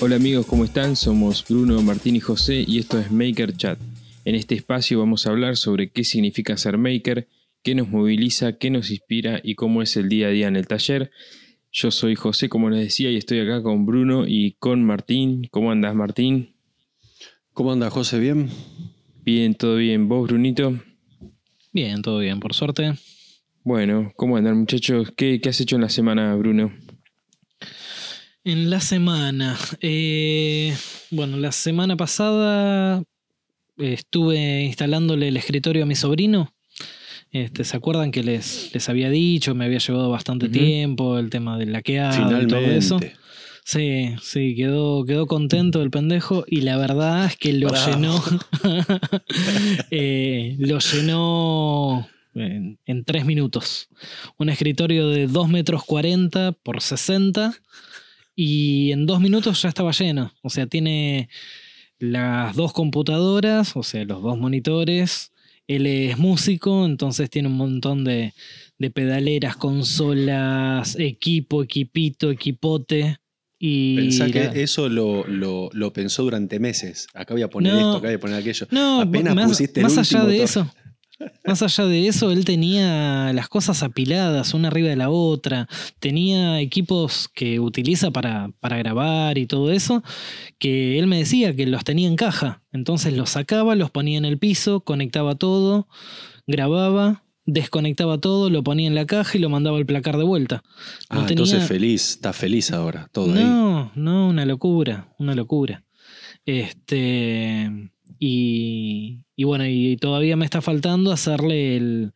Hola amigos, ¿cómo están? Somos Bruno, Martín y José y esto es Maker Chat. En este espacio vamos a hablar sobre qué significa ser maker, qué nos moviliza, qué nos inspira y cómo es el día a día en el taller. Yo soy José, como les decía, y estoy acá con Bruno y con Martín. ¿Cómo andas, Martín? ¿Cómo andas, José? ¿Bien? Bien, todo bien. ¿Vos, Brunito? Bien, todo bien, por suerte. Bueno, ¿cómo andan, muchachos? ¿Qué, qué has hecho en la semana, Bruno? En la semana. eh, bueno, la semana pasada eh, estuve instalándole el escritorio a mi sobrino. Este, ¿Se acuerdan que les, les había dicho? Me había llevado bastante tiempo el tema del laqueado y todo eso. Sí, sí, quedó, quedó contento el pendejo y la verdad es que lo Bravo. llenó. eh, lo llenó en, en tres minutos. Un escritorio de 2 metros 40 por 60 y en dos minutos ya estaba lleno. O sea, tiene las dos computadoras, o sea, los dos monitores. Él es músico, entonces tiene un montón de, de pedaleras, consolas, equipo, equipito, equipote. Y Pensá la- que eso lo, lo- lo pensó durante meses. Acá voy a poner No. esto, acá voy a poner aquello. No, Apenas más, pusiste el más allá último de to- eso. Más allá de eso, él tenía las cosas apiladas una arriba de la otra. Tenía equipos que utiliza para, para grabar y todo eso, que él me decía que los tenía en caja. Entonces los sacaba, los ponía en el piso, conectaba todo, grababa, desconectaba todo, lo ponía en la caja y lo mandaba al placar de vuelta. No Ah, tenía- entonces feliz, está feliz ahora, todo ahí. no, no, una locura, una locura. Este. Y, y bueno, y todavía me está faltando hacerle el,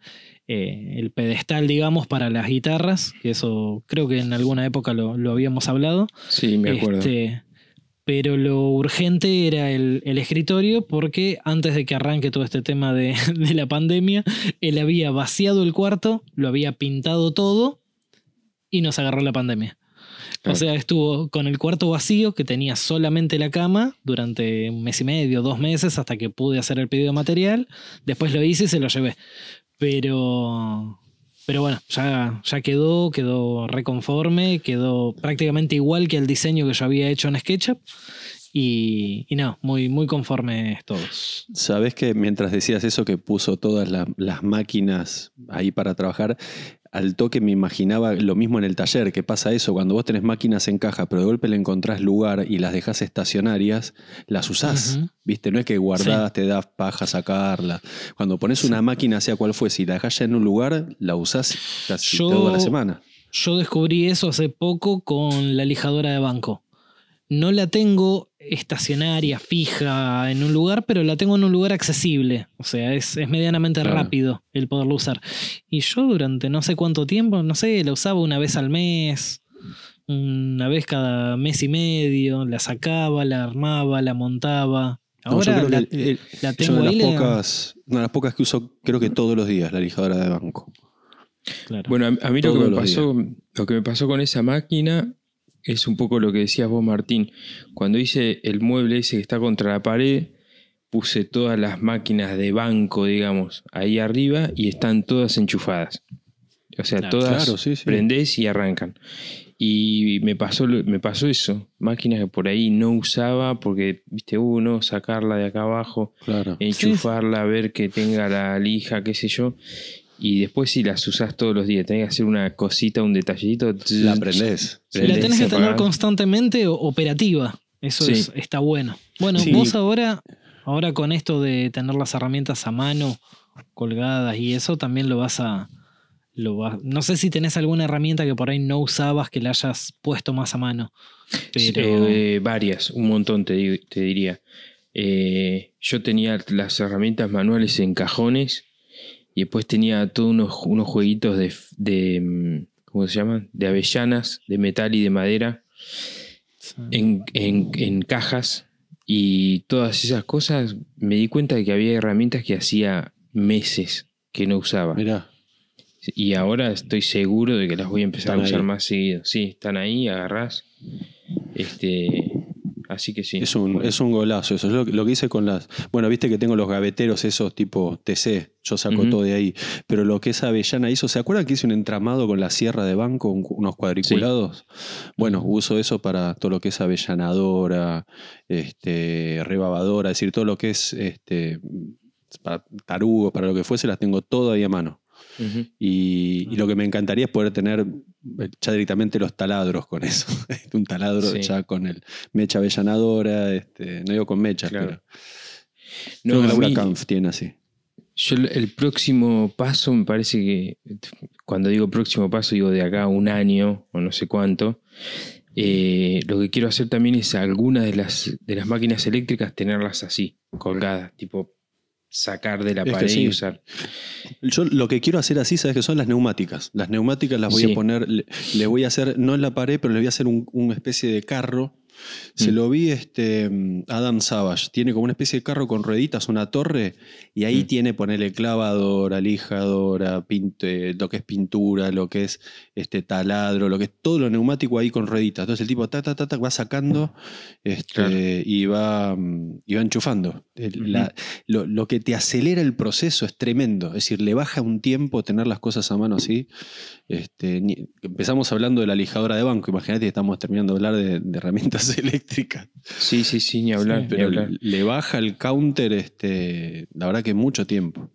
eh, el pedestal, digamos, para las guitarras, que eso creo que en alguna época lo, lo habíamos hablado. Sí, me acuerdo. Este, pero lo urgente era el, el escritorio porque antes de que arranque todo este tema de, de la pandemia, él había vaciado el cuarto, lo había pintado todo y nos agarró la pandemia. Claro. O sea, estuvo con el cuarto vacío, que tenía solamente la cama, durante un mes y medio, dos meses, hasta que pude hacer el pedido de material. Después lo hice y se lo llevé. Pero, pero bueno, ya, ya quedó, quedó reconforme, quedó prácticamente igual que el diseño que yo había hecho en SketchUp. Y, y no, muy, muy conformes todos. Sabes que mientras decías eso, que puso todas la- las máquinas ahí para trabajar, al toque me imaginaba lo mismo en el taller, que pasa eso, cuando vos tenés máquinas en caja, pero de golpe le encontrás lugar y las dejás estacionarias, las usás. ¿Viste? No es que guardás, te da paja sacarla. Cuando pones una máquina, sea cual fue, si la dejás ya en un lugar, la usás casi Yo- toda la semana. Yo descubrí eso hace poco con la lijadora de banco. No la tengo estacionaria, fija en un lugar, pero la tengo en un lugar accesible. O sea, es, es medianamente Claro. rápido el poderlo usar. Y yo durante no sé cuánto tiempo, no sé, la usaba una vez al mes, una vez cada mes y medio, la sacaba, la armaba, la montaba. No, yo Ahora creo la, que, eh, la yo tengo de las pocas, una de las pocas que uso, creo que todos los días, la lijadora de banco. Claro. Bueno, a, a mí lo que, me pasó, lo que me pasó con esa máquina es un poco lo que decías vos, Martín. Cuando hice el mueble ese que está contra la pared, puse todas las máquinas de banco, digamos, ahí arriba y están todas enchufadas. O sea, Claro, todas claro, sí, sí. prendés y arrancan. Y me pasó, lo- me pasó eso, máquinas que por ahí no usaba porque, viste, uno, sacarla de acá abajo, Claro. enchufarla, ver que tenga la lija, qué sé yo. Y después si las usás todos los días, tenés que hacer una cosita, un detallito. La aprendés. la tenés que tener constantemente o- operativa. Eso Sí. es- está bueno. Bueno, Sí. vos ahora, ahora con esto de tener las herramientas a mano, colgadas y eso, también lo vas a. Lo vas- no sé si tenés alguna herramienta que por ahí no usabas que la hayas puesto más a mano. Pero. Eh, varias, un montón te, te diría. Eh, yo tenía las herramientas manuales en cajones y después tenía todos unos, unos jueguitos de, de, mm, ¿cómo se llaman? De avellanas, de metal y de madera en, en- en cajas y todas esas cosas me di cuenta de que había herramientas que hacía meses que no usaba. Mirá. Y ahora estoy seguro de que las voy a empezar Están a usar ahí. más seguido. Sí, están ahí, agarrás. Este, Así que sí. Es un, es un golazo eso. Es lo, que- lo que hice con las. Bueno, viste que tengo los gaveteros esos tipo TC. Yo saco todo de ahí. Pero lo que esa avellana hizo, ¿se acuerdan que hice un entramado con la sierra de banco, un- unos cuadriculados? Bueno, uso eso para todo lo que es avellanadora, este, rebabadora, es decir, todo lo que es este, para tarugo, para lo que fuese, las tengo todo ahí a mano. Y, y lo que me encantaría es poder tener eh, ya directamente los taladros con eso. un taladro Sí. ya con el mecha avellanadora, este, no digo con mechas, Claro. pero No, creo que la tiene así. Yo el- el próximo paso me parece que, cuando digo próximo paso, digo de acá a un año o no sé cuánto. eh, lo que quiero hacer también es algunas de las, de las máquinas eléctricas tenerlas así, colgadas, tipo sacar de la Es pared sí. y usar. Yo lo que quiero hacer así, ¿sabes que Son las neumáticas. Las neumáticas las voy Sí. a poner, le, le voy a hacer, no en la pared, pero le voy a hacer un- una especie de carro. Se Mm. lo vi este Adam Savage. Tiene como una especie de carro con rueditas, una torre, y ahí Mm. tiene ponerle clavadora, lijadora, pint- eh, lo que es pintura, lo que es este taladro, lo que es todo lo neumático ahí con rueditas. Entonces el tipo ta, ta, ta, ta, va sacando este, Claro. y, va, mm, y va enchufando. El- Ujú. la- lo, lo que te acelera el proceso es tremendo. Es decir, le baja un tiempo tener las cosas a mano así. Este, ni- empezamos hablando de la lijadora de banco. Imagínate que estamos terminando de hablar de, de herramientas eléctricas. Sí, sí, sí, ni hablar. Sí, ni Pero hablar. le baja el counter, este, la verdad que mucho tiempo.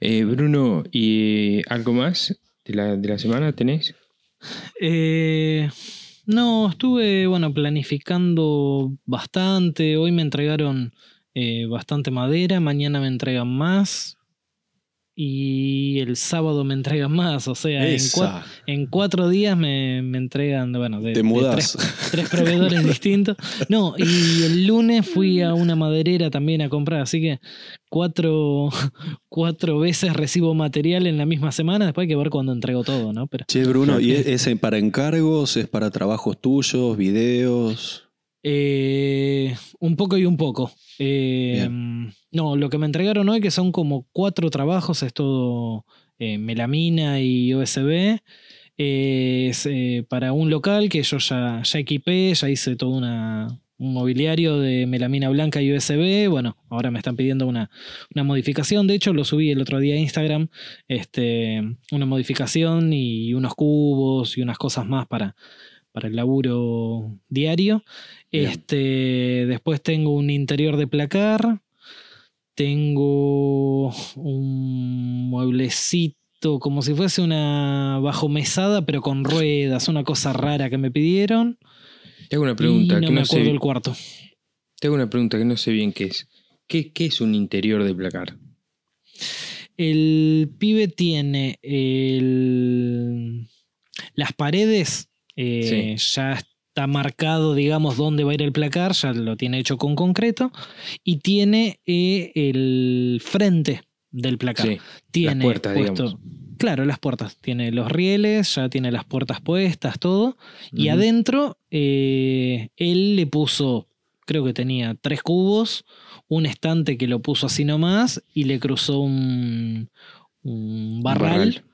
Eh, Bruno, ¿y algo más de la, de la semana tenés? Eh, no, estuve, bueno, planificando bastante. Hoy me entregaron eh, bastante madera, mañana me entregan más. Y el sábado me entregan más. O sea, en, cua- Esa. en cuatro días me, me entregan, bueno, de, Te de tres, tres proveedores distintos. No, y el lunes fui a una maderera también a comprar, así que cuatro, cuatro veces recibo material en la misma semana, después hay que ver cuándo entrego todo, ¿no? Pero Che, Bruno, ¿y es, es para encargos? ¿Es para trabajos tuyos, videos? eh, un poco y un poco. Eh, no, lo que me entregaron hoy, que son como cuatro trabajos, es todo eh, melamina y USB. Eh, es eh, para un local que yo ya, ya equipé, ya hice todo una, un mobiliario de melamina blanca y USB. Bueno, ahora me están pidiendo una, una modificación. De hecho, lo subí el otro día a Instagram. Este, una modificación y unos cubos y unas cosas más para, para el laburo diario. Bien. Este, después tengo un interior de placar. Tengo un mueblecito como si fuese una bajomesada, pero con ruedas, una cosa rara que me pidieron. Te hago una pregunta y no que me no acuerdo sé. el cuarto. Te hago una pregunta que no sé bien qué es. ¿Qué, qué es un interior de placar? El pibe tiene el- las paredes, eh, ya está marcado, digamos, dónde va a ir el placar, ya lo tiene hecho con concreto, y tiene eh, el frente del placar. Sí. tiene puertas, puesto- digamos. Claro, las puertas. Tiene los rieles, ya tiene las puertas puestas, todo. Y adentro, eh, él le puso, creo que tenía tres cubos, un estante que lo puso así nomás, y le cruzó un, un barral, barral.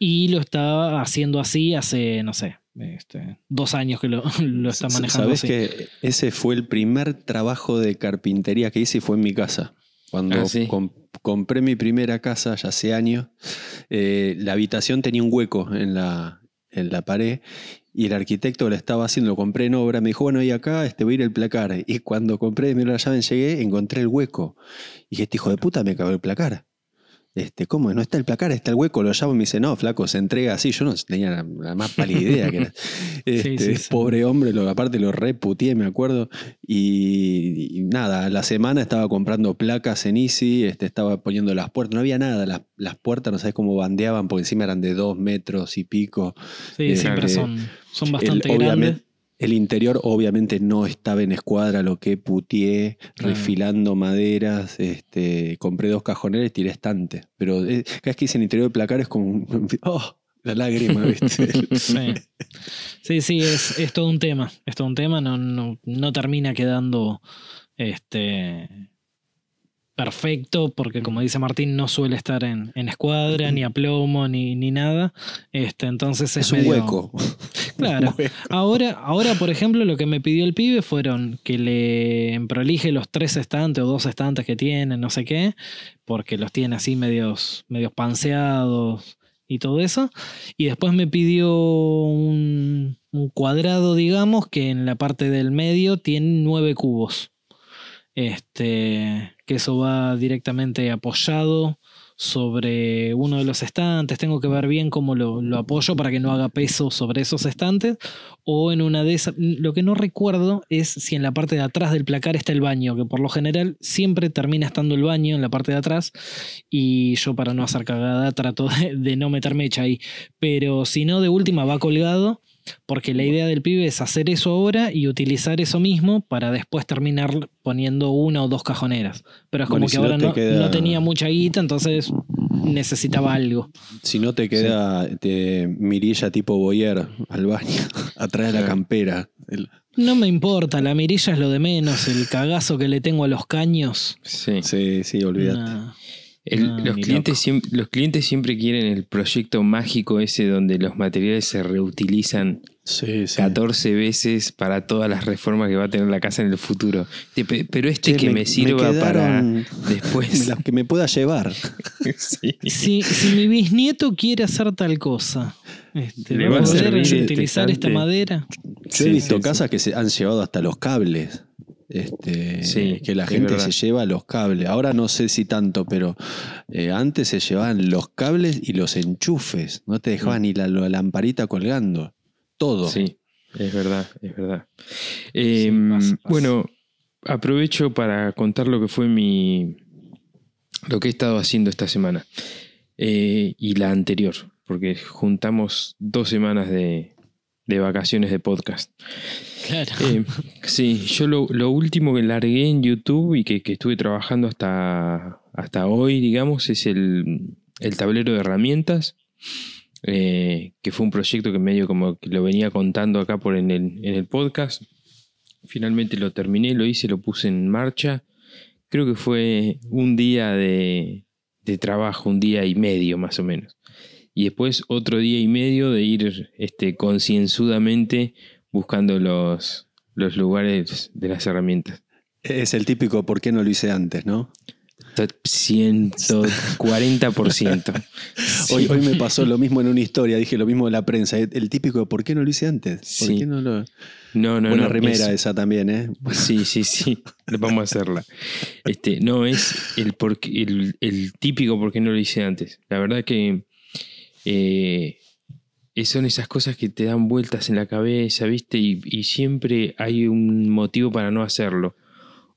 y lo estaba haciendo así hace, no sé, este, dos años que lo, lo está manejando Sabes así. que ese fue el primer trabajo de carpintería que hice y fue en mi casa. Cuando Ah, ¿sí? com- compré mi primera casa, ya hace años, eh, la habitación tenía un hueco en la, en la pared y el arquitecto lo estaba haciendo, lo compré en obra, me dijo, bueno, y acá este, voy a ir el placar. Y cuando compré, me la llave, llegué, encontré el hueco. Y dije, este hijo de puta me acabó el placar. Este, ¿Cómo? No está el placar, está el hueco. Lo llamo y me dice, no, flaco, se entrega así. Yo no tenía la, la más pálida idea. Que era. Este, sí, sí. Pobre hombre, lo, aparte lo reputié, me acuerdo. Y, y nada, la semana estaba comprando placas en Easy, este, estaba poniendo las puertas. No había nada, las, las puertas no sabes cómo bandeaban, porque encima eran de dos metros y pico. Sí, eh, siempre eh, son, son El- bastante obviamente- grandes. El interior obviamente no estaba en escuadra, lo que putié, refilando maderas, este, compré dos cajoneras y tiré estante. Pero eh, cada vez que hice el interior de placar es como un- ¡Oh! La lágrima, ¿viste? Sí, sí, sí, es, es todo un tema. Es todo un tema, no, no, no termina quedando este, perfecto, porque como dice Martín, no suele estar en, en escuadra, ni a plomo, ni, ni nada. Este, entonces es, Es un medio- hueco. Claro. Un hueco. Ahora, ahora, por ejemplo, lo que me pidió el pibe fueron que le prolije los tres estantes o dos estantes que tiene, no sé qué, porque los tiene así medios, medios panseados y todo eso. Y después me pidió un, un cuadrado, digamos, que en la parte del medio tiene nueve cubos. Este, eso va directamente apoyado sobre uno de los estantes. Tengo que ver bien cómo lo, apoyo para que no haga peso sobre esos estantes. O en una de esas. Lo que no recuerdo es si en la parte de atrás del placar está el baño, que por lo general siempre termina estando el baño en la parte de atrás. Y yo, para no hacer cagada, trato de, no meter mecha ahí. Pero si no, de última va colgado. Porque la idea del pibe es hacer eso ahora y utilizar eso mismo para después terminar poniendo una o dos cajoneras. Pero es como Bueno, que si no ahora te no, queda- no tenía mucha guita, entonces necesitaba algo. Si no te queda te mirilla tipo Boyer al baño, atrás de la campera. El- No me importa, la mirilla es lo de menos, el cagazo que le tengo a los caños. Sí. sí, sí, olvídate. nah. El- No, los, clientes siempre, los clientes siempre quieren el proyecto mágico ese donde los materiales se reutilizan Sí, sí. 14 veces para todas las reformas que va a tener la casa en el futuro. Pero este que me, sirva quedaron para después. las que me pueda llevar. Sí. Si, si mi bisnieto quiere hacer tal cosa, este, Le ¿va a poder este utilizar esta madera? Yo Sí, he visto sí, casas que se han llevado hasta los cables. Este, Sí, que la es gente verdad. se lleva los cables. Ahora no sé si tanto, pero eh, antes se llevaban los cables y los enchufes. No te dejaban Mm. ni la, la lamparita colgando. Todo. Sí, es verdad, es verdad. Eh, pasa, pasa. Bueno, aprovecho para contar lo que fue mi. lo que he estado haciendo esta semana. Eh, y la anterior, porque juntamos dos semanas de, de vacaciones de podcast. Claro. Eh, sí, yo lo, lo último que largué en YouTube y que, que estuve trabajando hasta, hasta hoy, digamos, es el, el tablero de herramientas, eh, que fue un proyecto que medio como que lo venía contando acá por en el, en el podcast. Finalmente lo terminé, lo hice, lo puse en marcha. Creo que fue un día de, de trabajo, un día y medio más o menos. Y después otro día y medio de ir este, concienzudamente buscando los, los lugares de las herramientas. Es el típico ¿por qué no lo hice antes, no? 140%. Hoy, hoy me pasó lo mismo en una historia, dije lo mismo de la prensa. El típico ¿por qué no lo hice antes? ¿Por Sí. qué no lo... No, no, Buena no. remera es- esa también, ¿eh? Sí, sí, sí. Vamos a hacerla. Este, no, es el, por qué- el, el típico por qué no lo hice antes. La verdad que eh, eh, son esas cosas que te dan vueltas en la cabeza, ¿viste? Y, y siempre hay un motivo para no hacerlo.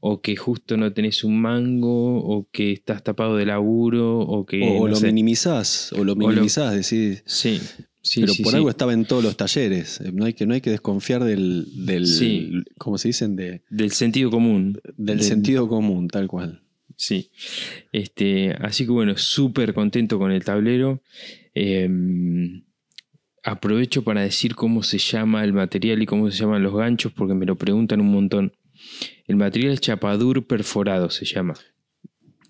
O que justo no tenés un mango, o que estás tapado de laburo, o que. O, no lo sé. minimizás, o lo lo- minimizás, decís. Sí, sí, pero sí, por sí. algo estaba en todos los talleres. Eh, No hay que, no hay que desconfiar del, del. ¿cómo se dicen? De, Del sentido común. del Del- sentido común, tal cual. Sí. Este, así que bueno, súper contento con el tablero. Eh, aprovecho para decir cómo se llama el material y cómo se llaman los ganchos, porque me lo preguntan un montón. El material es chapadur perforado, se llama.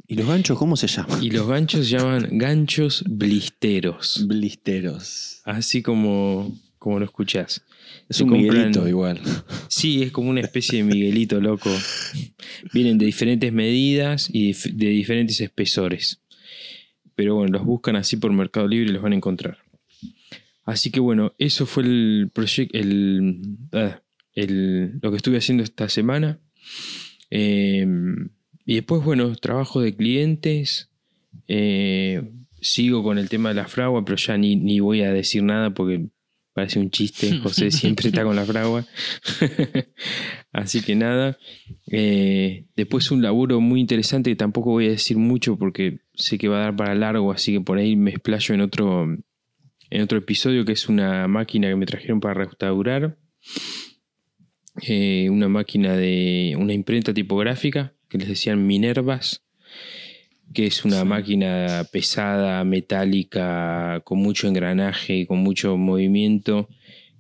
¿Y los ganchos cómo se llaman? Y los ganchos se llaman ganchos blisteros. Blisteros. Así como, como lo escuchás. Es Se un compran- Miguelito igual. Sí, es como una especie de Miguelito loco. Vienen de diferentes medidas y de diferentes espesores. Pero bueno, los buscan así por Mercado Libre y los van a encontrar. Así que bueno, eso fue el proyecto, el, ah, el- lo que estuve haciendo esta semana. Eh, y después, bueno, trabajo de clientes. Eh, sigo con el tema de la fragua, pero ya ni, ni voy a decir nada porque parece un chiste. José siempre está con la fragua. Así que nada. Eh, después un laburo muy interesante que tampoco voy a decir mucho porque sé que va a dar para largo, así que por ahí me explayo en otro, en otro episodio que es una máquina que me trajeron para restaurar. Eh, una máquina de una imprenta tipográfica que les decían Minervas, que es una máquina pesada, metálica, con mucho engranaje, con mucho movimiento,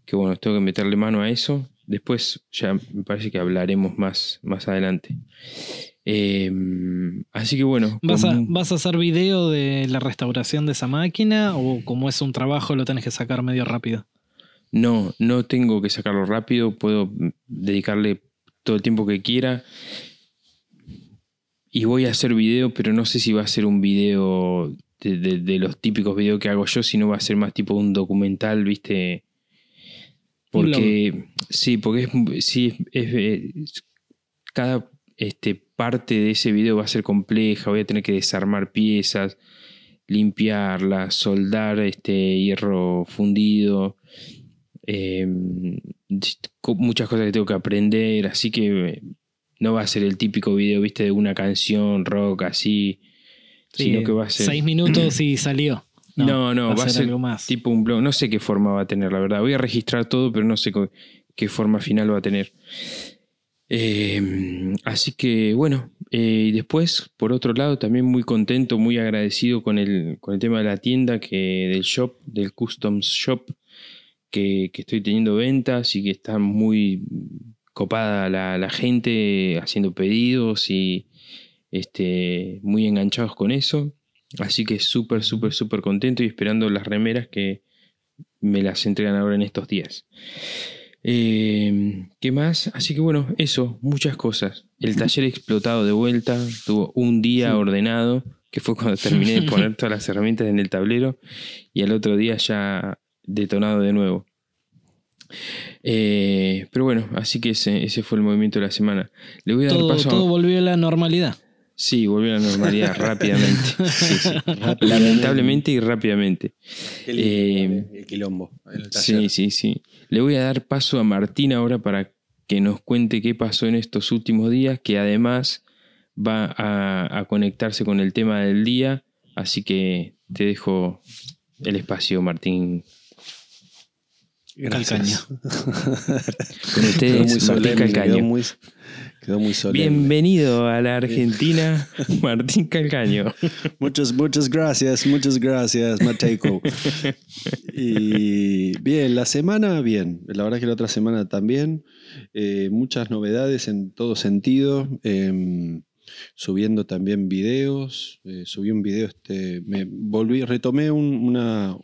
que bueno, tengo que meterle mano a eso. Después ya me parece que hablaremos más, más adelante. Eh, así que bueno. ¿Vas a, con- ¿Vas a hacer video de la restauración de esa máquina o como es un trabajo lo tenés que sacar medio rápido? No, no tengo que sacarlo rápido, puedo dedicarle todo el tiempo que quiera. Y voy a hacer video, pero no sé si va a ser un video de, de- de los típicos videos que hago yo, sino va a ser más tipo un documental, ¿viste? Porque, sí, porque es, sí, es- es- cada este, parte de ese video va a ser compleja, voy a tener que desarmar piezas, limpiarlas, soldar este hierro fundido, eh, co- muchas cosas que tengo que aprender, así que eh, no va a ser el típico video, viste, de una canción rock así, sino que va a ser... Seis minutos y salió. No, no, va a ser algo más. tipo un blog. No sé qué forma va a tener, la verdad. Voy a registrar todo, pero no sé qué forma final va a tener. Eh, así que bueno, eh, y después, por otro lado, también muy contento, muy agradecido con el, con el tema de la tienda, que, del shop, del Customs Shop, que, que estoy teniendo ventas y que está muy copada la, la gente haciendo pedidos y este, muy enganchados con eso. Así que súper, súper, súper contento y esperando las remeras que me las entregan ahora en estos días. Eh, ¿Qué más? Así que bueno, eso, muchas cosas. El taller explotado de vuelta, tuvo un día ordenado, que fue cuando terminé de poner todas las herramientas en el tablero, y al otro día ya detonado de nuevo. Eh, pero bueno, así que ese, ese fue el movimiento de la semana. Le voy a dar todo, paso a- todo volvió a la normalidad. Sí, volvió a la normalidad rápidamente. Sí, sí. Lamentablemente y rápidamente. Qué lindo, Eh, el quilombo. el Sí, sí, sí. Le voy a dar paso a Martín ahora para que nos cuente qué pasó en estos últimos días, que además va a, a conectarse con el tema del día. Así que te dejo el espacio, Martín. Gracias. Con Quedó ustedes, muy Martín solemne, Calcaño. muy, quedó muy solemne. Bienvenido a la Argentina, Martín Calcaño. Muchas, muchas gracias, muchas gracias, Mateco. Y bien, la semana, bien. La verdad que la otra semana también. Eh, muchas novedades en todo sentido. Em, subiendo también videos. eh, subí un video, este, me volví, retomé un- una,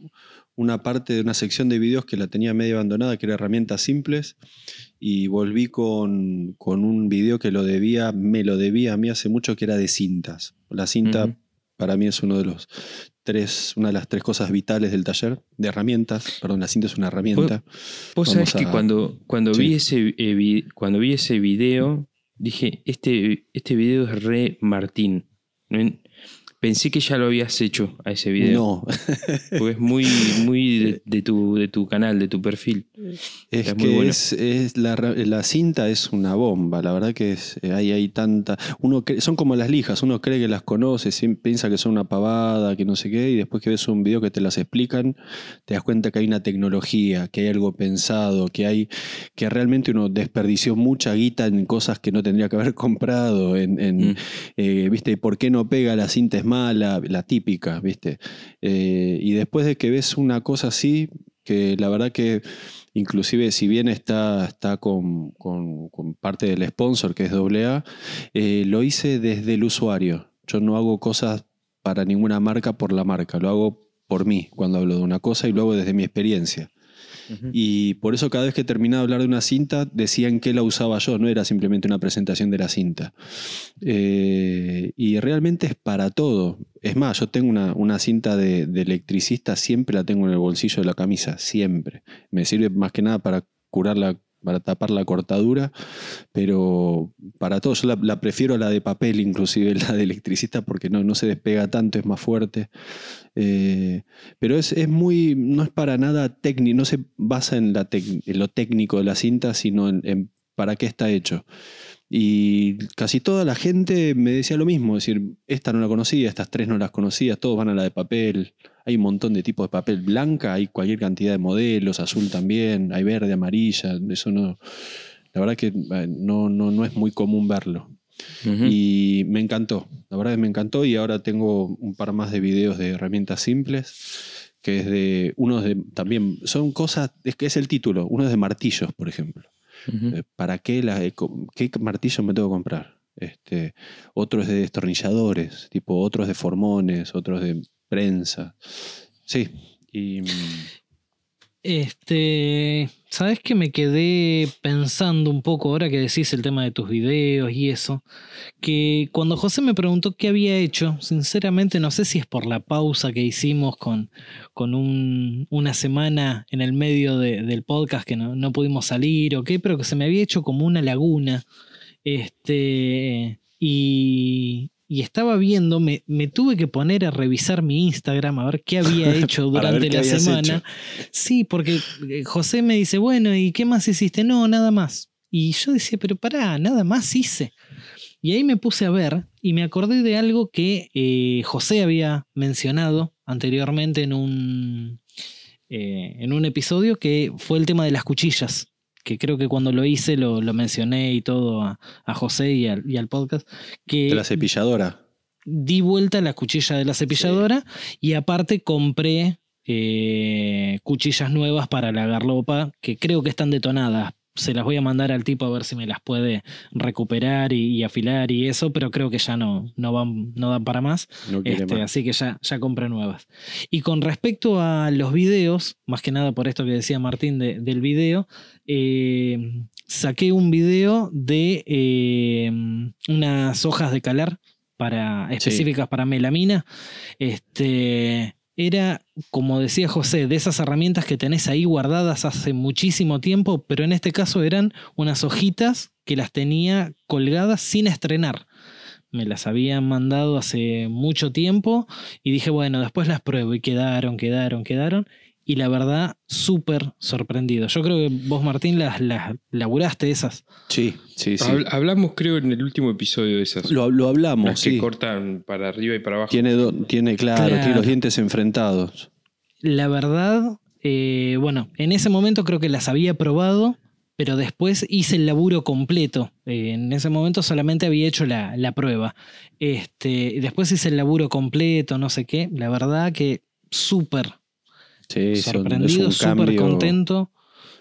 una parte de una sección de videos que la tenía medio abandonada, que era herramientas simples. Y volví con, con un video que lo debía, me lo debía a mí hace mucho, que era de cintas. La cinta para mí es uno de los tres, una de las tres cosas vitales del taller, de herramientas. Perdón, la cinta es una herramienta. Vos sabés que cuando, cuando, Sí. vi ese, eh, vi- cuando vi ese video, dije, este, este video es re Martín. No Pensé que ya lo habías hecho a ese video. No, Porque es muy, muy de, de tu, de tu canal, de tu perfil. es Es muy que bueno. es, es la, cinta es una bomba, la verdad que es, eh, hay, hay tanta... Uno cre- son como las lijas, uno cree que las conoce, piensa que son una pavada, que no sé qué, y después que ves un video que te las explican, te das cuenta que hay una tecnología, que hay algo pensado, que hay que realmente uno desperdició mucha guita en cosas que no tendría que haber comprado, en, en, Mm. eh, ¿viste? ¿Por qué no pega la cinta es La típica, ¿viste? Eh, y después de que ves una cosa así, que la verdad que inclusive si bien está, está con, con- con parte del sponsor que es AA, eh, lo hice desde el usuario. Yo no hago cosas para ninguna marca por la marca, lo hago por mí cuando hablo de una cosa y lo hago desde mi experiencia. Y por eso cada vez que terminaba de hablar de una cinta, decían que la usaba yo, no era simplemente una presentación de la cinta. Eh, y realmente es para todo. Es más, yo tengo una, una cinta de, de electricista, siempre la tengo en el bolsillo de la camisa, siempre. Me sirve más que nada para curar la, para tapar la cortadura, pero para todo, yo la, prefiero a la de papel, inclusive la de electricista, porque no, no se despega tanto, es más fuerte. Eh, pero es, es muy, no es para nada técnico, no se basa en, lo técnico de la cinta, sino en para qué está hecho. Y casi toda la gente me decía lo mismo, es decir, esta no la conocía, estas tres no las conocía, todos van a la de papel, hay un montón de tipos de papel blanca, hay cualquier cantidad de modelos, azul también, hay verde, amarilla, eso no, la verdad que eh, no, no, no es muy común verlo. Y me encantó, la verdad que me encantó y ahora tengo un par más de videos de herramientas simples, que es de, unos de, también, son cosas, es que es el título, uno es de martillos, por ejemplo. Eh, ¿Para qué, la, qué martillo me tengo que comprar? Este, otros de destornilladores, tipo otros de formones, otros de prensa. Sí. Y, mm, Este, ¿sabes que me quedé pensando un poco ahora que decís el tema de tus videos y eso? Que cuando José me preguntó qué había hecho, sinceramente no sé si es por la pausa que hicimos con, con un- una semana en el medio de- del podcast que no, no pudimos salir o qué, pero que se me había hecho como una laguna. Este, y, y estaba viendo, me, me tuve que poner a revisar mi Instagram a ver qué había hecho durante la semana. hecho. Sí, porque eh, José me dice, bueno, ¿y qué más hiciste? No, nada más. Y yo decía, pero pará, nada más hice. Y ahí me puse a ver y me acordé de algo que eh, José había mencionado anteriormente en un, eh, en un episodio, que fue el tema de las cuchillas. Que creo que cuando lo hice lo, lo mencioné y todo a, a José y al, y al podcast. Que de la cepilladora. di vuelta la cuchilla de la cepilladora y aparte compré eh, cuchillas nuevas para la garlopa que creo que están detonadas. Se las voy a mandar al tipo a ver si me las puede recuperar y, y afilar y eso, pero creo que ya no, no, van, no dan para más. No quiere Este, más. así que ya, ya compré nuevas. Y con respecto a los videos, más que nada por esto que decía Martín de- del video, eh, saqué un video de eh, unas hojas de calar para, específicas para melamina. Este, era, como decía José, de esas herramientas que tenés ahí guardadas hace muchísimo tiempo, pero en este caso eran unas hojitas que las tenía colgadas sin estrenar. Me las habían mandado hace mucho tiempo y dije, bueno, después las pruebo y quedaron, quedaron, quedaron. Y la verdad, súper sorprendido. Yo creo que vos, Martín, las, las laburaste esas. Sí, sí, sí. Habl- hablamos, creo, en el último episodio de esas. Lo, lo hablamos, las que sí. cortan para arriba y para abajo. Tiene, do- tiene claro, Claro. tiene los dientes enfrentados. La verdad, eh, bueno, en ese momento creo que las había probado, pero después hice el laburo completo. Eh, en ese momento solamente había hecho la, la prueba. Este, después hice el laburo completo, no sé qué. La verdad que súper Sí, sorprendido, súper contento.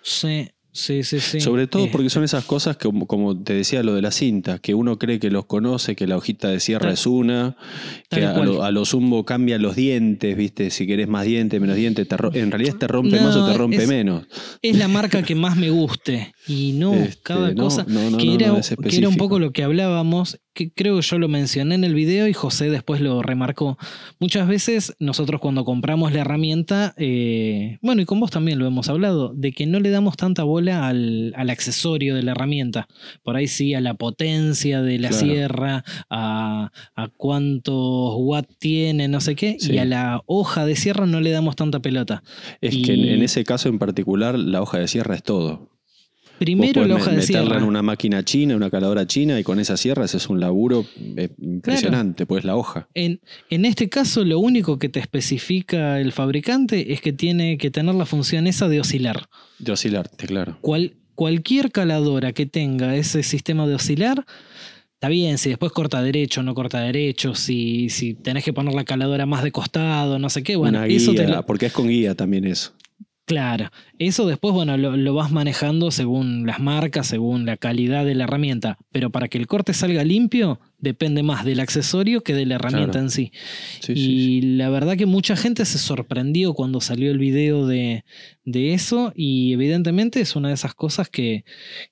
Sí, sí, sí, sí. Sobre todo Eh, porque son esas cosas que, como, te decía lo de la cinta, que uno cree que los conoce, que la hojita de sierra Tal- es una, que a lo, a lo zumbo cambia los dientes, ¿viste? Si querés más dientes, menos dientes, en realidad te rompe No, más o te rompe es- menos. Es la marca que más me guste. Y no, Este, cada no, cosa. no, no, que, no, era, que era un poco lo que hablábamos, que creo que yo lo mencioné en el video y José después lo remarcó. Muchas veces nosotros cuando compramos la herramienta, eh, bueno, y con vos también lo hemos hablado, de que no le damos tanta bola al, al accesorio de la herramienta. Por ahí sí, a la potencia de la Claro. sierra, a, a cuántos watts tiene, no sé qué, Sí. y a la hoja de sierra no le damos tanta pelota. Es que en ese caso en particular, la hoja de sierra es todo. Primero la hoja de meterla sierra. en una máquina china, una caladora china, y con esa sierra haces un laburo eh, impresionante, pues la hoja. En, en este caso, lo único que te especifica el fabricante es que tiene que tener la función esa de oscilar. De oscilarte, claro. Cual- cualquier caladora que tenga ese sistema de oscilar, está bien, si después corta derecho o no corta derecho, si, si tenés que poner la caladora más de costado, no sé qué, bueno, una eso guía, te lo- porque es con guía también eso. Claro, eso después, bueno, lo, lo vas manejando según las marcas, según la calidad de la herramienta, pero para que el corte salga limpio, depende más del accesorio que de la herramienta Claro. en sí. Sí, y sí, sí. la verdad que mucha gente se sorprendió cuando salió el video de, de eso y evidentemente es una de esas cosas que,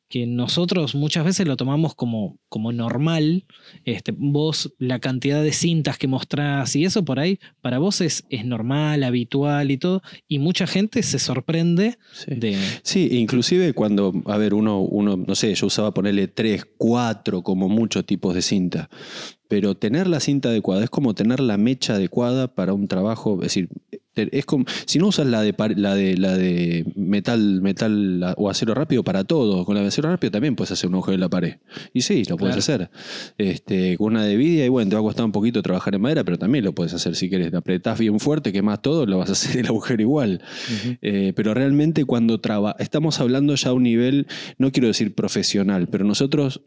que nosotros muchas veces lo tomamos como, como normal. Este, vos, la cantidad de cintas que mostrás y eso por ahí, para vos es, es normal, habitual y todo, y mucha gente se sorprende Sí. de... Sí, inclusive cuando, a ver, uno, uno, no sé, yo usaba ponerle tres, cuatro, como muchos tipos de cinta. Pero tener la cinta adecuada es como tener la mecha adecuada para un trabajo. Es decir, es como. Si no usas la de la de la de metal, metal la- o acero rápido para todo. Con la de acero rápido también puedes hacer un agujero en la pared. Y sí, lo puedes hacer. Este, con una de vidia, y bueno, te va a costar un poquito trabajar en madera, pero también lo puedes hacer si quieres. Apretás bien fuerte, quemás todo, lo vas a hacer el agujero igual. Eh, pero realmente cuando traba, estamos hablando ya a un nivel, no quiero decir profesional, pero nosotros,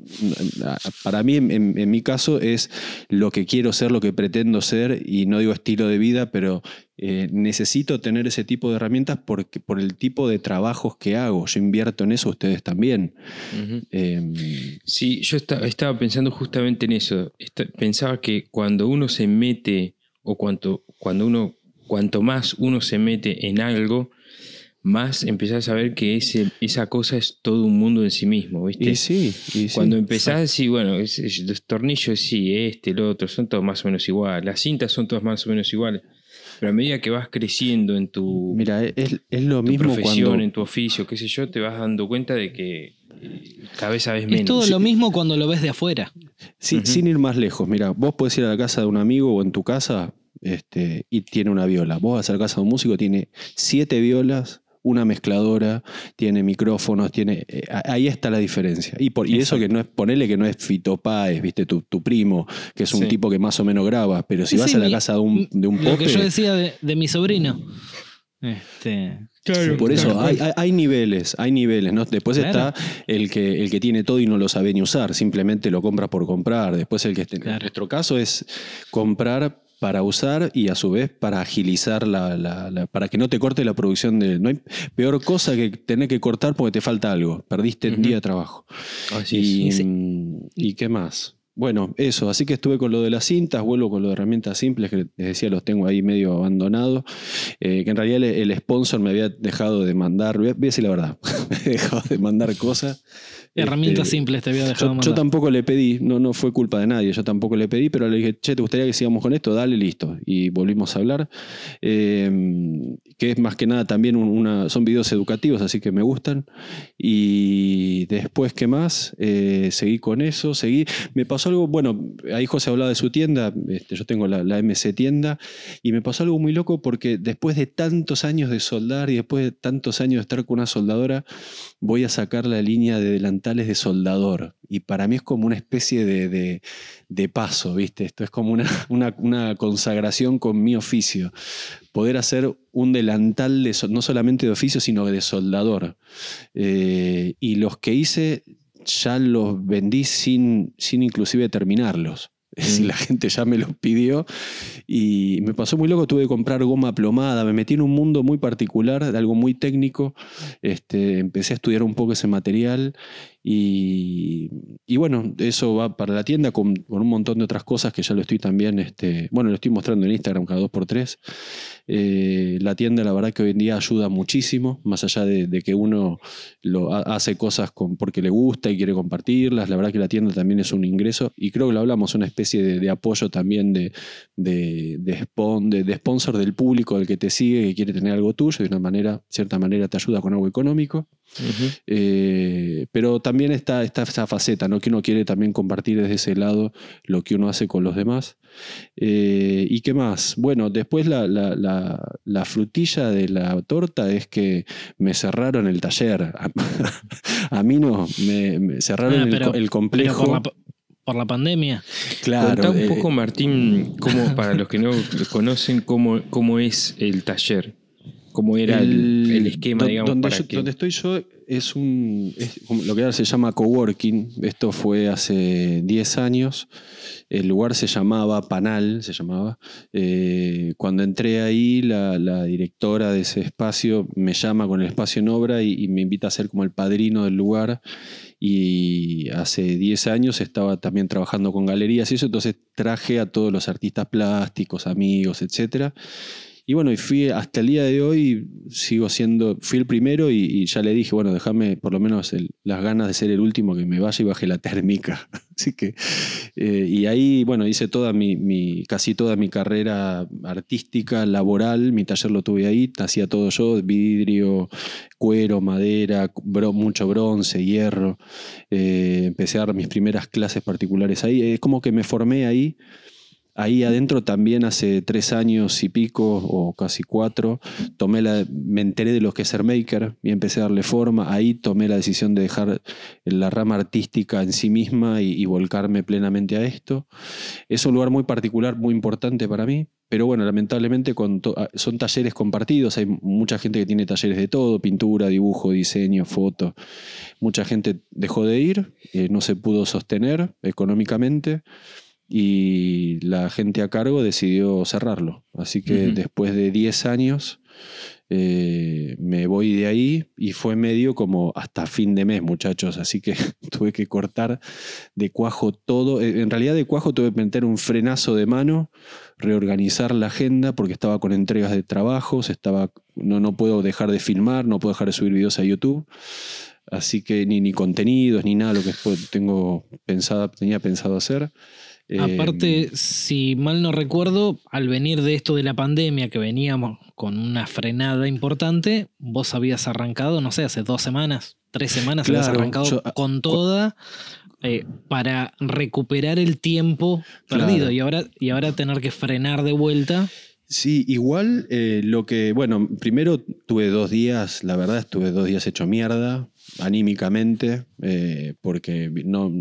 para mí, en, en- en mi caso, es lo que quiero ser, lo que pretendo ser, y no digo estilo de vida, pero eh, necesito tener ese tipo de herramientas porque, por el tipo de trabajos que hago. Yo invierto en eso, ustedes también. Ujú. Em, Sí, yo esta- estaba pensando justamente en eso. Esta- pensaba que cuando uno se mete, o cuanto, cuando uno, cuanto más uno se mete en algo, más empezás a ver que ese, esa cosa es todo un mundo en sí mismo, ¿viste? y sí, y sí. Cuando empezás, sí, bueno, es- es- los tornillos, sí, este, el otro, son todos más o menos iguales. Las cintas son todas más o menos iguales. Pero a medida que vas creciendo en tu, Mira, es, es lo tu mismo profesión, cuando... en tu oficio, qué sé yo, te vas dando cuenta de que eh, cada vez sabes menos. Es todo Sí. lo mismo cuando lo ves de afuera. Sí. Sin ir más lejos, mira, vos podés ir a la casa de un amigo o en tu casa este, y tiene una viola. Vos vas a la casa de un músico, tiene siete violas, una mezcladora, tiene micrófonos, tiene. eh, ahí está la diferencia. Y, por, y eso que no es, ponele que no es Fito Páez, viste, tu, tu primo, que es un Sí. tipo que más o menos graba, pero si Sí, vas sí, a la mi- casa de un, de un Lo pope. que yo decía de, de mi sobrino. Este, Por eso Claro. hay, hay- hay niveles, hay niveles, ¿no? Después Claro. está el que, el que tiene todo y no lo sabe ni usar, simplemente lo compra por comprar. Después el que esté- en Claro. nuestro caso es comprar para usar y a su vez para agilizar la, la- la- para que no te corte la producción de. No hay peor cosa que tener que cortar porque te falta algo. Perdiste un día de trabajo. Así Y, es. mm, ¿y qué más? Bueno, eso, así que estuve con lo de las cintas, vuelvo con lo de herramientas simples, que les decía, los tengo ahí medio abandonados, eh, que en realidad el, el sponsor me había dejado de mandar, voy a voy a decir la verdad, me había dejado de mandar cosas. Herramientas Este, simples te había dejado Yo, yo tampoco le pedí, no, no fue culpa de nadie, yo tampoco le pedí, pero le dije, che, ¿te gustaría que sigamos con esto? Dale, listo. Y volvimos a hablar. Eh, que es más que nada también son videos educativos, así que me gustan. Y después, ¿qué más? Eh, seguí con eso, seguí. Me pasó algo, bueno, ahí José hablaba de su tienda, este, yo tengo la, la MC tienda, y me pasó algo muy loco porque después de tantos años de soldar y después de tantos años de estar con una soldadora, voy a sacar la línea de delantales de soldador. Y para mí es como una especie de, de- de paso, ¿viste? Esto es como una, una- una consagración con mi oficio. Poder hacer un delantal de, no solamente de oficio, sino de soldador. Eh, y los que hice ya los vendí sin, sin inclusive terminarlos. Es decir, Mm. la gente ya me los pidió y me pasó muy loco, tuve que comprar goma plomada, me metí en un mundo muy particular, de algo muy técnico, este, empecé a estudiar un poco ese material y, bueno, eso va para la tienda con, un montón de otras cosas que ya lo estoy también, este, bueno, lo estoy mostrando en Instagram cada dos por tres. Eh, la tienda la verdad que hoy en día ayuda muchísimo, más allá de, que uno hace cosas porque le gusta y quiere compartirlas, la verdad que la tienda también es un ingreso y creo que lo hablamos, una especie de, apoyo también de, de- de sponsor del público, del que te sigue, que quiere tener algo tuyo, de una manera, cierta manera te ayuda con algo económico. Eh, pero también está, está esa faceta, ¿no? que uno quiere también compartir desde ese lado lo que uno hace con los demás. Eh, ¿Y qué más? Bueno, después la, la- la- la frutilla de la torta es que me cerraron el taller. A, a mí no, me, me cerraron Ah, el pero- co- el, Pero complejo. por la, por la pandemia. claro, Contá un eh, poco, Martín, cómo, para los que no conocen, cómo, cómo es el taller. Cómo era el, el esquema, digamos, donde, para yo- que... donde estoy yo es un es lo que ahora se llama coworking. Esto fue hace 10 años. El lugar se llamaba Panal, se llamaba. Eh, cuando entré ahí, la, la directora de ese espacio me llama con el espacio en obra y, y me invita a ser como el padrino del lugar. Y hace 10 años estaba también trabajando con galerías y eso, entonces traje a todos los artistas plásticos, amigos, etcétera. Y bueno, y fui hasta el día de hoy, sigo siendo, fui el primero y, y ya le dije, bueno, déjame por lo menos el- las ganas de ser el último que me vaya y baje la térmica. Así que, eh, y ahí, bueno, hice toda mi, mi- casi toda mi carrera artística, laboral, mi taller lo tuve ahí, hacía todo yo, vidrio, cuero, madera, bro- mucho bronce, hierro. Eh, empecé a dar mis primeras clases particulares ahí. Es como que me formé ahí. Ahí adentro también hace tres años y pico, o casi cuatro, tomé la, me enteré de lo que es ser maker y empecé a darle forma. Ahí tomé la decisión de dejar la rama artística en sí misma y, volcarme plenamente a esto. Es un lugar muy particular, muy importante para mí, pero bueno, lamentablemente ah, son talleres compartidos, hay mucha gente que tiene talleres de todo, pintura, dibujo, diseño, foto. Mucha gente dejó de ir, eh, no se pudo sostener económicamente. Y la gente a cargo decidió cerrarlo. Así que Ujú. después de 10 años eh, me voy de ahí y fue medio como hasta fin de mes, muchachos. Así que tuve que cortar de cuajo todo. Eh, En realidad de cuajo tuve que meter un frenazo de mano, reorganizar la agenda porque estaba con entregas de trabajos, estaba, no, no puedo dejar de filmar, no puedo dejar de subir videos a YouTube. Así que ni, ni contenidos, ni nada lo que tengo pensado, tenía pensado hacer. Eh, Aparte, si mal no recuerdo, al venir de esto de la pandemia, que veníamos con una frenada importante, vos habías arrancado, no sé, hace dos semanas, tres semanas, habías arrancado yo- con toda eh, para recuperar el tiempo Claro. perdido y ahora, y ahora tener que frenar de vuelta. Sí, igual eh, lo que, bueno, primero tuve dos días, la verdad estuve dos días hecho mierda, anímicamente, eh, porque no,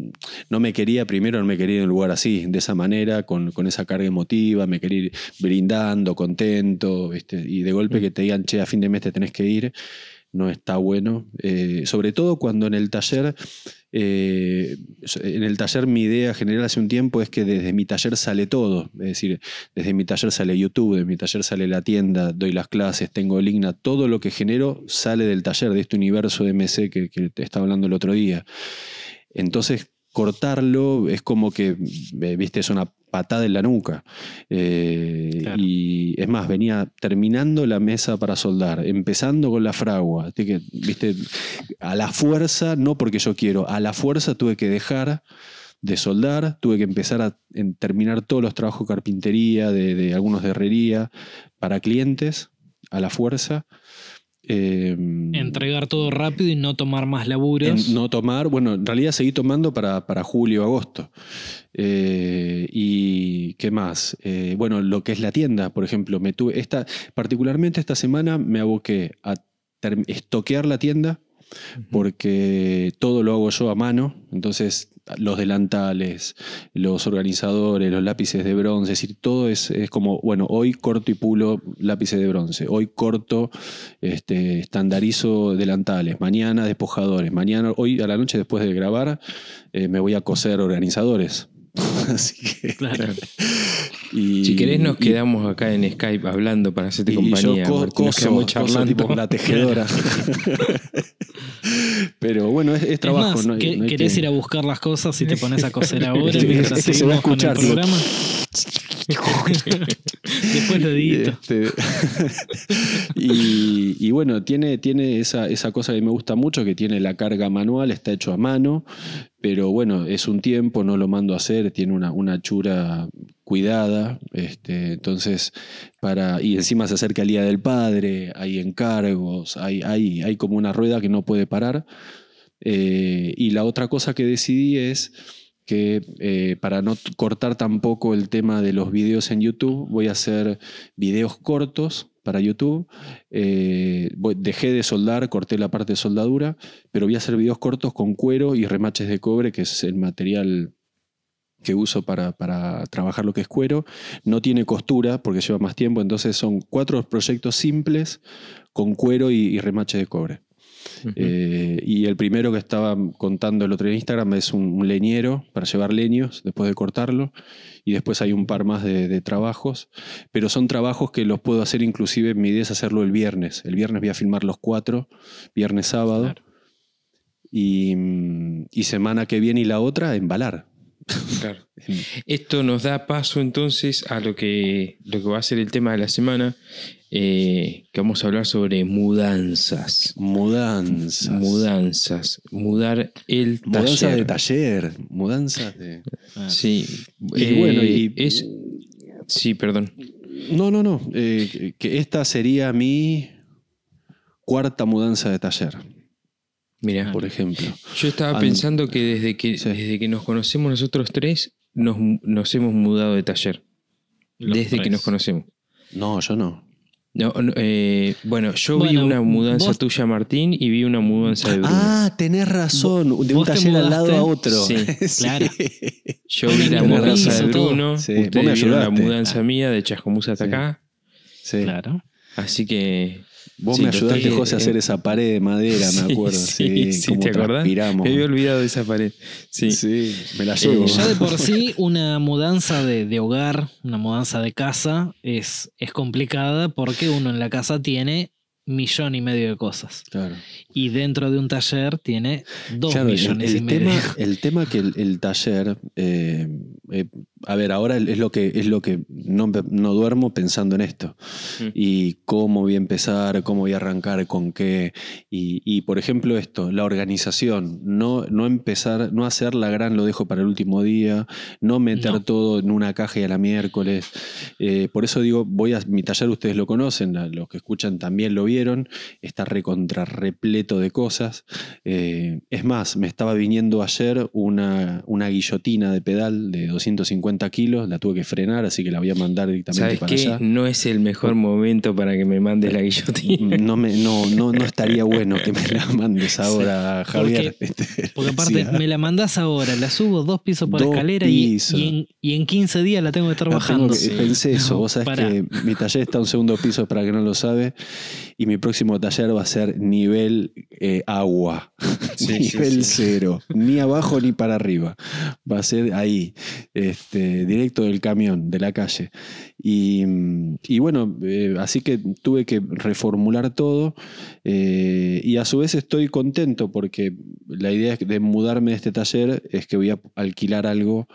no me quería, primero no me quería ir a un lugar así, de esa manera, con, con esa carga emotiva, me quería ir brindando, contento, ¿viste? y de golpe que te digan, che, a fin de mes te tenés que ir, no está bueno. Eh, sobre todo cuando en el taller, eh, en el taller mi idea general hace un tiempo es que desde mi taller sale todo, es decir, desde mi taller sale YouTube, de mi taller sale la tienda, doy las clases, tengo el Igna, todo lo que genero sale del taller, de este universo de MC que, que te estaba hablando el otro día. Entonces, cortarlo es como que, eh, viste, es una patada en la nuca. Eh, Claro. Y es más, venía terminando la mesa para soldar, empezando con la fragua. Así que, viste, a la fuerza, no porque yo quiero, a la fuerza tuve que dejar de soldar, tuve que empezar a en- terminar todos los trabajos de carpintería, de, de algunos de herrería, para clientes, a la fuerza. Eh, Entregar todo rápido y no tomar más laburos. en no tomar, bueno, en realidad seguí tomando para, para julio, agosto. Eh, y qué más, Eh, bueno, lo que es la tienda, por ejemplo, me tuve, esta, particularmente esta semana me aboqué a estoquear la tienda porque todo lo hago yo a mano, entonces los delantales, los organizadores, los lápices de bronce, es decir, todo es, es como, bueno, hoy corto y pulo lápices de bronce, hoy corto, este, estandarizo delantales, mañana despojadores, mañana, hoy a la noche después de grabar eh, me voy a coser organizadores. Así que... Claro. y- Si querés nos y- quedamos acá en Skype hablando para hacerte y compañía. yo co- nos coso, coso charlando. tipo con la tejedora. Pero bueno, es, es trabajo. es más, no hay- que- no hay querés que- ir a buscar las cosas y te pones a coser ahora mientras es que se va a seguimos con el escuchar, tipo- programa. Después lo edito. Este, y, y bueno, tiene, tiene esa, esa cosa que me gusta mucho, que tiene la carga manual, está hecho a mano, pero bueno, es un tiempo, no lo mando a hacer, tiene una, una chura cuidada, este, entonces, para, y encima se acerca el Día del Padre, hay encargos, hay, hay, hay como una rueda que no puede parar. Eh, y la otra cosa que decidí es que eh, para no cortar tampoco el tema de los videos en YouTube, voy a hacer videos cortos para YouTube. Eh, dejé de soldar, corté la parte de soldadura, pero voy a hacer videos cortos con cuero y remaches de cobre, que es el material que uso para, para trabajar lo que es cuero. No tiene costura porque lleva más tiempo, entonces son cuatro proyectos simples con cuero y, y remache de cobre. Eh, y el primero que estaba contando el otro día en Instagram es un, un leñero para llevar leños después de cortarlo. Y después hay un par más de, de trabajos. Pero son trabajos que los puedo hacer inclusive, mi idea es hacerlo el viernes. El viernes voy a filmar los cuatro, viernes, sábado. Claro. Y, mm, y semana que viene y la otra, embalar. Claro. Esto nos da paso entonces a lo que, lo que va a ser el tema de la semana, eh, que vamos a hablar sobre mudanzas. Mudanzas. Mudanzas. Mudar el Mudanzas taller. de taller. Mudanzas de. Sí. Y Eh, bueno, y- es. Sí, perdón. No, no, no. eh, que esta sería mi cuarta mudanza de taller, Mira, por ejemplo. yo estaba An- pensando que desde que, Sí. desde que nos conocemos nosotros tres, nos, nos hemos mudado de taller. Los desde que nos conocemos. No, yo no. No, no, eh, bueno, yo vi una mudanza vos- tuya, Martín, y vi una mudanza de Bruno. Ah, tenés razón. De un taller al lado a otro. Sí, claro. Yo vi la mudanza de. Bruno, Sí, ustedes vieron la mudanza mía de Chascomús hasta Sí. acá. Sí. Claro. Así que Vos Sí, me ayudaste, estoy- José, a hacer eh, esa pared de madera, Sí, me acuerdo. sí, Sí, sí, cómo ¿te acordás? Me había olvidado de esa pared. Sí. Sí, me la llevo. Eh, Ya de por sí, una mudanza de, de hogar, una mudanza de casa, es, es complicada porque uno en la casa tiene millón y medio de cosas. Claro. Y dentro de un taller tiene dos Claro, millones el y medio. tema, el tema que el, el taller, eh, eh, a ver, ahora es lo que es lo que no, no duermo pensando en esto Mm. y cómo voy a empezar, cómo voy a arrancar, con qué y, y, por ejemplo esto, la organización, no, no empezar, no hacer la gran lo dejo para el último día, no meter No. todo en una caja y a la miércoles. Eh, por eso digo, voy a mi taller, ustedes lo conocen, los que escuchan también lo vieron, está recontra repleto de cosas. Eh, es más, me estaba viniendo ayer una, una guillotina de pedal de 250 kilos, la tuve que frenar, así que la voy a mandar directamente ¿Sabes para qué? allá. No es el mejor momento para que me mandes la guillotina. No, me, no, no, no estaría bueno que me la mandes ahora, Javier. Este, Porque aparte, sí, me la mandás ahora, la subo dos pisos por Dos escalera y, y en, y en 15 días la tengo que estar la tengo bajando. que- Pensé eso, No, vos sabés que mi taller está en un segundo piso para que no lo sabe y mi próximo taller va a ser nivel eh, agua, Sí, sí, nivel sí. cero, ni abajo ni para arriba, va a ser ahí, este, directo del camión, de la calle. Y, y bueno, eh, así que tuve que reformular todo eh, y a su vez estoy contento porque la idea de mudarme de este taller es que voy a alquilar algo,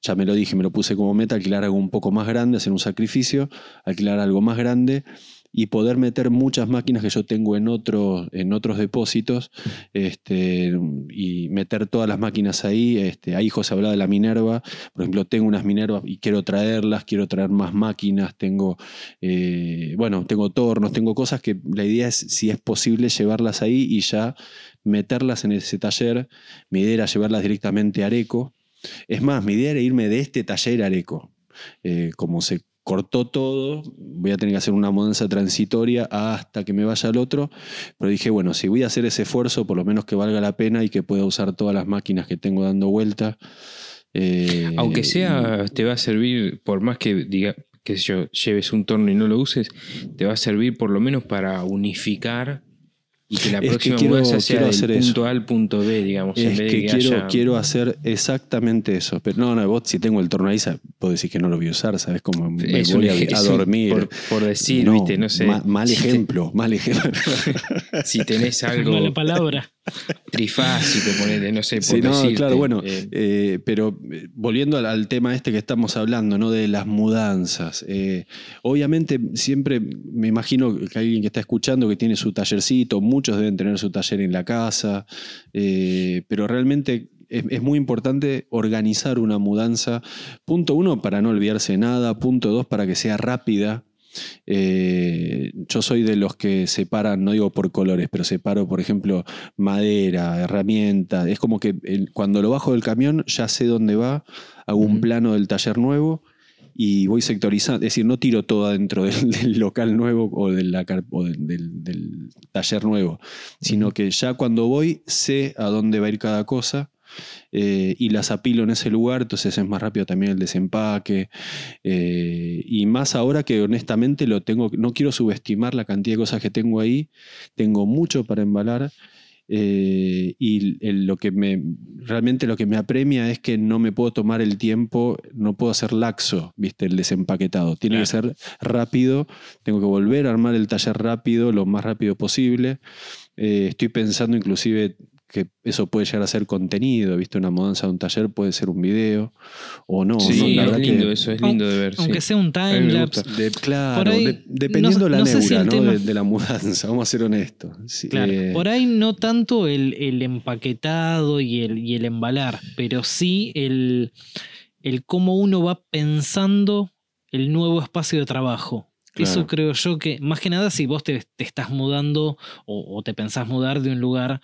ya me lo dije, me lo puse como meta, alquilar algo un poco más grande, hacer un sacrificio, alquilar algo más grande y poder meter muchas máquinas que yo tengo en, otros en otros depósitos este, y meter todas las máquinas ahí. Este, ahí José hablaba de la Minerva, por ejemplo, tengo unas Minervas y quiero traerlas, quiero traer más máquinas, tengo, eh, bueno, tengo tornos, tengo cosas que la idea es, si es posible, llevarlas ahí y ya meterlas en ese taller. Mi idea era llevarlas directamente a Areco. Es más, mi idea era irme de este taller a Areco. Eh, como se cortó todo, voy a tener que hacer una mudanza transitoria hasta que me vaya al otro, pero dije, bueno, si voy a hacer ese esfuerzo, por lo menos que valga la pena y que pueda usar todas las máquinas que tengo dando vuelta. Eh, Aunque sea, te va a servir, por más que diga, que yo, lleves un torno y no lo uses, te va a servir por lo menos para unificar y que la Es que próxima quiero- mudanza sea quiero del hacer punto eso. A al punto B, digamos, en Es vez que, de que quiero, haya- quiero hacer exactamente eso. Pero no, no, vos si tengo el torno ahí, sa- puedo decir que no lo voy a usar, ¿sabes? Como me Es un voy a, un- dormir. Por, por decir, No, viste, no sé. ma- mal Si te- ejemplo, mal ejemplo. si tenés algo Mala palabra. Trifásico, ponele, no sé, por Sí, no, decirte, claro, bueno, eh, eh, pero eh, volviendo al, al tema este que estamos hablando, ¿no? De las mudanzas. eh, obviamente, siempre me imagino que alguien que está escuchando que tiene su tallercito, muchos deben tener su taller en la casa, pero realmente es, es muy importante organizar una mudanza. Punto uno, para no olvidarse de nada. Punto dos, para que sea rápida. Eh, yo soy de los que separan, no digo por colores, pero separo, por ejemplo, madera, herramientas. Es como que el- cuando lo bajo del camión ya sé dónde va, hago un plano del taller nuevo y voy sectorizando. Es decir, no tiro todo adentro del, del local nuevo o, de la car- o del, del- del taller nuevo, sino que ya cuando voy sé a dónde va a ir cada cosa. Eh, y las apilo en ese lugar, entonces es más rápido también el desempaque. eh, y más ahora que honestamente lo tengo, no quiero subestimar la cantidad de cosas que tengo ahí, tengo mucho para embalar. eh, y el- lo que me realmente lo que me apremia es que no me puedo tomar el tiempo, no puedo hacer laxo, viste, el desempaquetado. Tiene que ser rápido, tengo que volver a armar el taller rápido, lo más rápido posible. Eh, estoy pensando inclusive que eso puede llegar a ser contenido, ¿viste? Una mudanza de un taller puede ser un video o no. sí, ¿no? La es verdad lindo que- eso, es lindo de ver. Aunque sí. sea un timelapse. de- claro, Por ahí, de- dependiendo no- la no si neura de, de la mudanza, vamos a ser honestos. Sí, Claro, eh, por ahí no tanto el, el empaquetado y el, y el embalar, pero sí el, el cómo uno va pensando el nuevo espacio de trabajo. Claro. Eso creo yo que, más que nada, si vos te, te estás mudando o, o te pensás mudar de un lugar,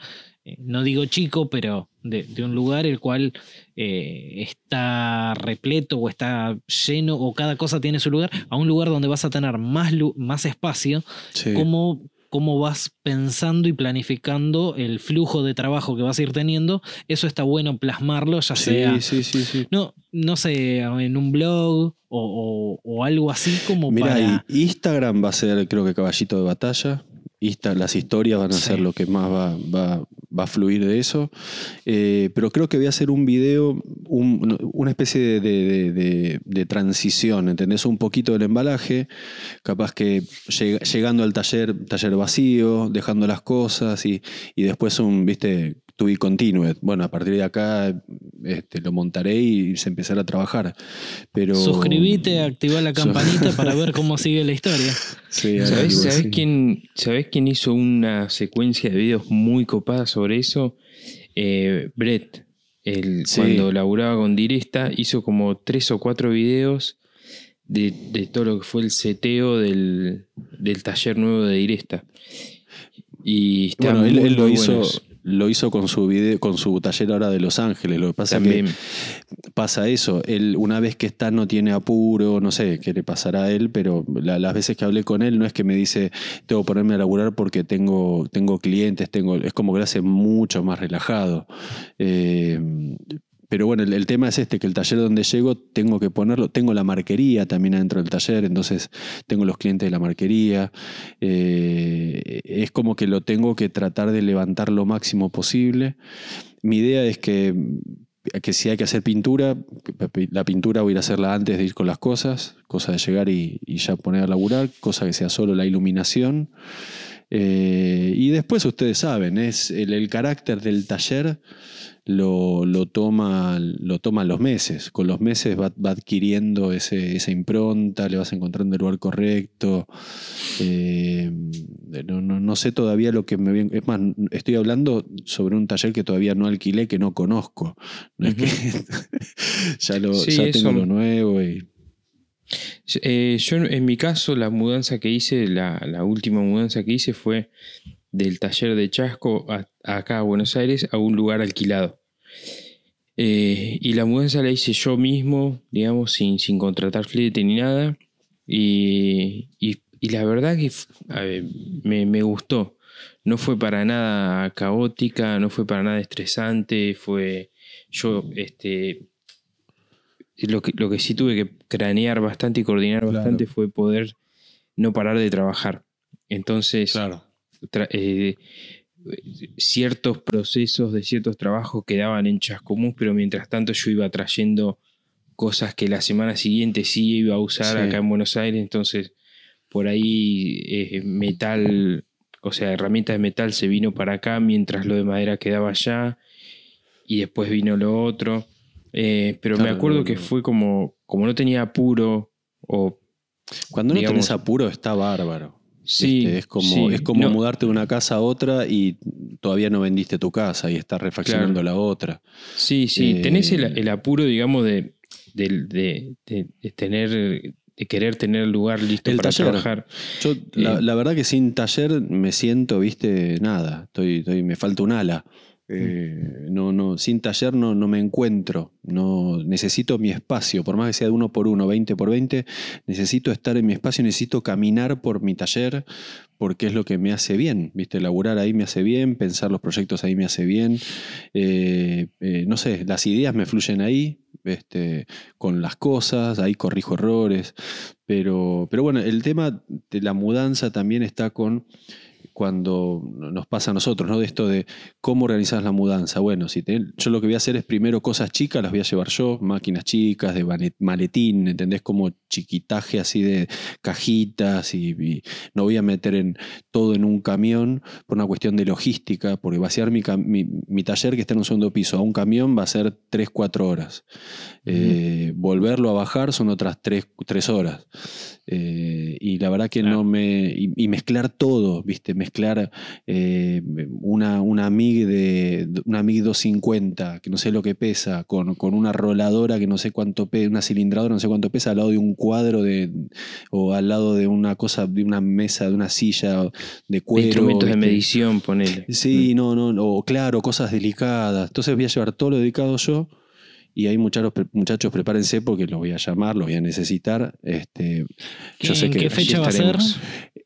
no digo chico, pero de, de un lugar el cual eh, está repleto o está lleno o cada cosa tiene su lugar, a un lugar donde vas a tener más, lu- más espacio, sí. cómo, cómo vas pensando y planificando el flujo de trabajo que vas a ir teniendo, eso está bueno plasmarlo, ya sea, sí, sí, sí. no, no sé, en un blog o, o- o algo así como Mira, para... Instagram va a ser creo que caballito de batalla Insta- las historias van a Sí. ser lo que más va, va- va a fluir de eso. Eh, pero creo que voy a hacer un video, un- una especie de, de- de- de transición, ¿entendés? Un poquito del embalaje, capaz que lleg- llegando al taller, taller vacío, dejando las cosas y, y después un, viste, to be continued. Bueno, a partir de acá este, lo montaré y se empezará a trabajar. Pero, Suscribite, activa la campanita para ver cómo sigue la historia. Sí, ¿Sabés, quién, sabés quién hizo una secuencia de videos muy copada sobre eso? Eh, Brett. El, Sí. Cuando laburaba con Diresta, hizo como tres o cuatro videos de, de todo lo que fue el seteo del, del taller nuevo de Diresta. Y está Bueno, él, muy, él lo muy hizo, buenos. Lo hizo con su video, con su taller ahora de Los Ángeles. Lo que pasa También. es que pasa eso. Él, una vez que está, no tiene apuro, no sé qué le pasará a él, pero la- las veces que hablé con él, no es que me dice tengo que ponerme a laburar porque tengo, tengo clientes, tengo. Es como que lo hace mucho más relajado. Eh, pero bueno, el, tema es este, que el taller donde llego tengo que ponerlo, tengo la marquería también adentro del taller, entonces tengo los clientes de la marquería, eh, es como que lo tengo que tratar de levantar lo máximo posible. Mi idea es que, que si hay que hacer pintura, la pintura voy a ir a hacerla antes de ir con las cosas, cosa de llegar y, ya poner a laburar, cosa que sea solo la iluminación. Eh, y después ustedes saben, es el carácter del taller lo, lo, toma, lo toman los meses. Con los meses va, va adquiriendo ese, esa impronta, le vas encontrando el lugar correcto. Eh, no, no, no sé todavía lo que me viene. Es más, estoy hablando sobre un taller que todavía no alquilé, que no conozco. No es que ya, lo, Sí, ya tengo lo nuevo y. Eh, yo en mi caso la mudanza que hice, la, la última mudanza que hice fue del taller de Chasco a, acá a Buenos Aires a un lugar alquilado. Eh, y la mudanza la hice yo mismo, digamos, sin, sin contratar flete ni nada. Y, y- y la verdad que ver, me, me gustó. No fue para nada caótica, no fue para nada estresante, fue yo, este, lo que, lo que sí tuve que cranear bastante y coordinar Claro. bastante fue poder no parar de trabajar. Entonces, tra- eh, ciertos procesos de ciertos trabajos quedaban en Chascomús, pero mientras tanto yo iba trayendo cosas que la semana siguiente sí iba a usar Sí. acá en Buenos Aires, entonces por ahí eh, metal, o sea, herramientas de metal se vino para acá mientras lo de madera quedaba allá y después vino lo otro. Eh, pero me acuerdo no, que no. fue como, como no tenía apuro o Cuando no digamos- tenés apuro está bárbaro. Sí, ¿viste? Es como, sí, es como no, mudarte de una casa a otra y todavía no vendiste tu casa y estás refaccionando la otra. Sí, sí, tenés el, Eh, el apuro, digamos, de, de- de tener, de querer tener el lugar listo El para taller. trabajar. Yo, la, Eh. la verdad que sin taller me siento, viste, nada. Estoy, estoy- me falta un ala. Eh, no, no, sin taller no, no me encuentro. No, necesito mi espacio, por más que sea de uno por uno, 20 por 20, necesito estar en mi espacio, necesito caminar por mi taller, porque es lo que me hace bien. ¿Viste? Laburar ahí me hace bien, pensar los proyectos ahí me hace bien. Eh, eh, no sé, las ideas me fluyen ahí, este, con las cosas, ahí corrijo errores. Pero, pero bueno, el tema de la mudanza también está con cuando nos pasa a nosotros, ¿no? De esto de cómo organizas la mudanza. Bueno, si te- yo lo que voy a hacer es primero cosas chicas, las voy a llevar yo, máquinas chicas, de maletín, ¿entendés? Como chiquitaje así de cajitas y, y no voy a meter en, todo en un camión por una cuestión de logística, porque vaciar mi, mi, mi taller que está en un segundo piso a un camión va a ser 3-4 horas. Eh, volverlo a bajar son otras 3, horas. Eh, y la verdad que Claro. no me. Y, y mezclar todo, ¿viste? Mezclar eh, una, una MIG de. Una MIG 250, que no sé lo que pesa, con, con una roladora que no sé cuánto pesa, una cilindradora no sé cuánto pesa, al lado de un cuadro de. o al lado de una cosa, de una mesa, de una silla de De cuero. instrumentos de medición, ponele. Sí, no, no, o claro, cosas delicadas. Entonces voy a llevar todo lo dedicado yo. Y ahí muchachos, muchachos prepárense porque los voy a llamar, los voy a necesitar. Este, yo sé ¿En que qué fecha va a ser?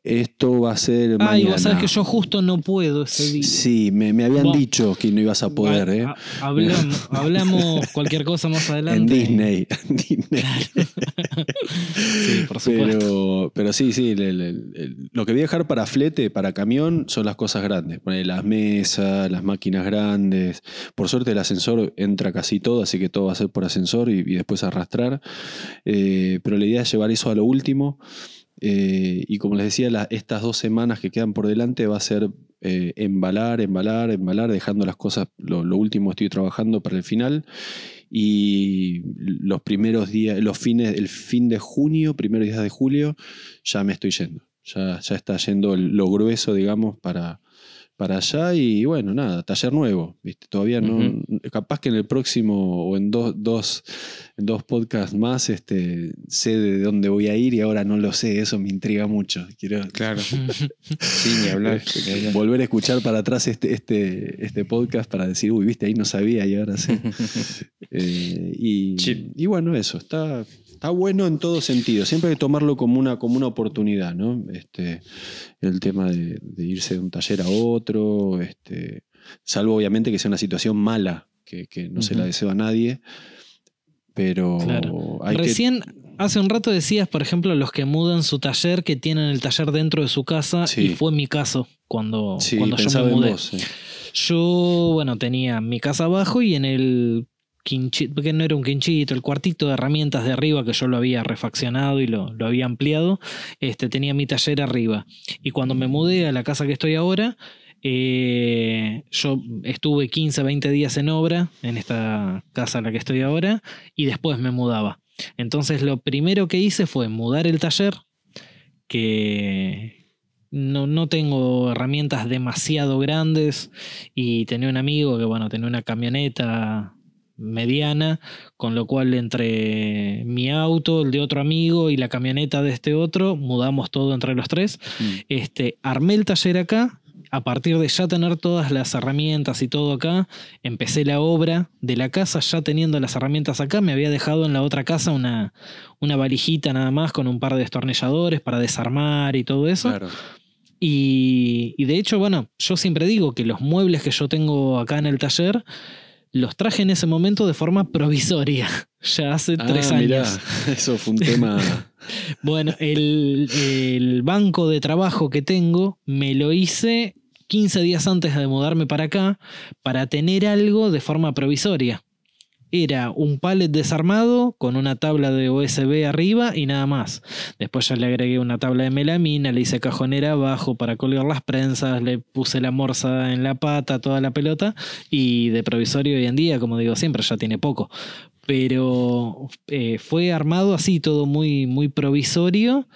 Esto va a ser Ay, mañana. vos sabés que yo justo no puedo ese día. Sí, me, me habían dicho que no ibas a poder, ¿eh? ha- hablamos, hablamos cualquier cosa más En adelante. Disney. en Disney. Sí, por supuesto. Pero, pero sí, sí, el- el- el- lo que voy a dejar para flete, para camión, son las cosas grandes. Poner las mesas, las máquinas grandes. Por suerte el ascensor entra casi todo, así que todo va a ser por ascensor y, y después arrastrar. Eh, pero la idea es llevar eso a lo último. Eh, y como les decía, la- estas dos semanas que quedan por delante va a ser eh, embalar, embalar, embalar, dejando las cosas, lo, último estoy trabajando para el final. Y los primeros días, los fines, el fin de junio, primeros días de julio, ya me estoy yendo. Ya, ya está yendo el- lo grueso, digamos, para, para allá. Y bueno, nada, taller nuevo. ¿viste? Todavía no. Capaz que en el próximo o en dos, dos, en dos podcasts más este, sé de dónde voy a ir y ahora no lo sé. Eso me intriga mucho. Quiero Claro. Sí, ni hablar. volver a escuchar para atrás este, este, este podcast para decir, uy, viste, ahí no sabía y ahora sí. Eh, y, Sí. y bueno, eso, está, está bueno en todo sentido. Siempre hay que tomarlo como una, como una oportunidad, ¿no? Este, el tema de, de irse de un taller a otro, este, salvo obviamente que sea una situación mala, que, que no se la deseo a nadie. Pero Claro. hay que- Recién, hace un rato decías, por ejemplo, los que mudan su taller, que tienen el taller dentro de su casa, Sí. y fue mi caso cuando, Sí, cuando yo me mudé. vos, sí. Yo, bueno, tenía mi casa abajo y en el quinchito, porque no era un quinchito, el cuartito de herramientas de arriba que yo lo había refaccionado y lo, lo había ampliado, este, tenía mi taller arriba. Y cuando me mudé a la casa que estoy ahora, eh, yo estuve 15, 20 días en obra en esta casa en la que estoy ahora y después me mudaba. Entonces lo primero que hice fue mudar el taller, que no, no tengo herramientas demasiado grandes y tenía un amigo que, bueno, tenía una camioneta mediana, con lo cual entre mi auto, el de otro amigo y la camioneta de este otro, mudamos todo entre los tres. Mm. Este, armé el taller acá. A partir de ya tener todas las herramientas y todo acá, empecé la obra de la casa ya teniendo las herramientas acá. Me había dejado en la otra casa una, una valijita nada más con un par de destornilladores para desarmar y todo eso. Claro. Y, y de hecho, bueno, yo siempre digo que los muebles que yo tengo acá en el taller los traje en ese momento de forma provisoria, ya hace Ah, tres mirá, años. eso fue un tema. Bueno, el, el banco de trabajo que tengo me lo hice 15 días antes de mudarme para acá para tener algo de forma provisoria. Era un pallet desarmado con una tabla de USB arriba y nada más. Después ya le agregué una tabla de melamina, le hice cajonera abajo para colgar las prensas, le puse la morsa en la pata, toda la pelota y de provisorio hoy en día, como digo siempre, ya tiene poco. Pero eh, fue armado así, todo muy, muy provisorio.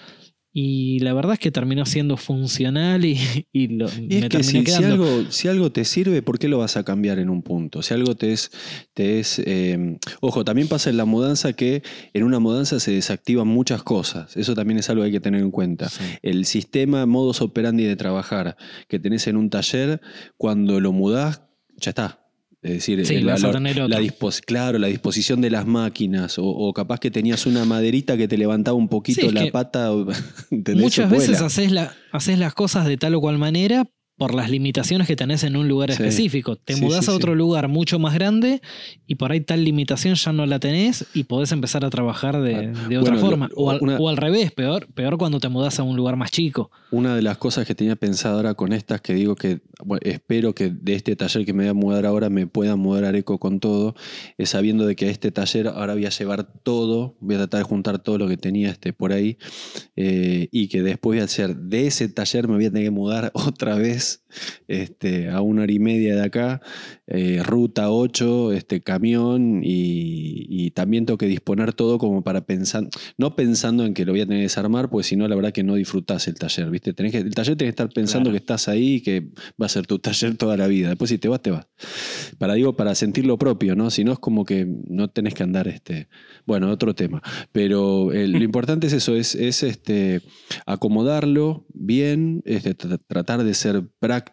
Y la verdad es que terminó siendo funcional y, y lo, Y me es que terminé si, si algo, si algo te sirve, ¿por qué lo vas a cambiar en un punto? Si algo te es... Te es eh, ojo, también pasa en la mudanza que en una mudanza se desactivan muchas cosas. Eso también es algo que hay que tener en cuenta. Sí. El sistema, modus operandi de trabajar que tenés en un taller, cuando lo mudás, ya está. Es decir, Sí, la, vas a la- tener la otro. dispos- claro, la disposición de las máquinas, o, o capaz que tenías una maderita que te levantaba un poquito Sí, la pata. Muchas veces haces, la, haces las cosas de tal o cual manera por las limitaciones que tenés en un lugar Sí. específico. Te Sí, mudás sí, a otro lugar mucho más grande y por ahí tal limitación ya no la tenés y podés empezar a trabajar de, otra lo- forma. o, al, una- o al revés, peor, peor cuando te mudás a un lugar más chico. Una de las cosas que tenía pensado ahora con estas, que digo que bueno, espero que de este taller que me voy a mudar ahora me pueda mudar a Areco con todo, es sabiendo de que a este taller ahora voy a llevar todo, voy a tratar de juntar todo lo que tenía este, por ahí, eh, y que después voy a hacer de ese taller me voy a tener que mudar otra vez is este, a una hora y media de acá, eh, ruta 8, este, camión, y, y también tengo que disponer todo como para pensar, no pensando en que lo voy a tener que desarmar, porque si no, la verdad que no disfrutás el taller, ¿viste? Tenés que, el taller tenés que estar pensando Claro. que estás ahí y que va a ser tu taller toda la vida. Después si te vas, te vas. Para, digo, para sentir lo propio, ¿no? Si no es como que no tenés que andar, este, bueno, otro tema. Pero eh, lo importante es eso, es, es este, acomodarlo bien, este, tra- tratar de ser práctico,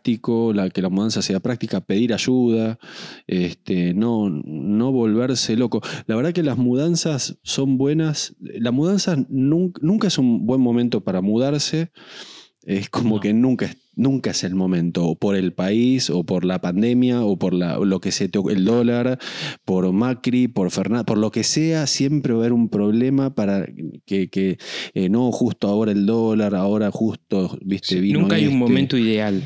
la, que la mudanza sea práctica, pedir ayuda, este, no, no volverse loco. La verdad que las mudanzas son buenas. La mudanza nun- nunca, es un buen momento para mudarse. Es como No. que nunca es nunca es el momento, o por el país, o por la pandemia, o por la, lo que se te, el dólar, por Macri, por Fernández, por lo que sea, siempre va a haber un problema para que, que eh, no justo ahora el dólar, ahora justo, viste, vino Nunca hay un este. momento ideal.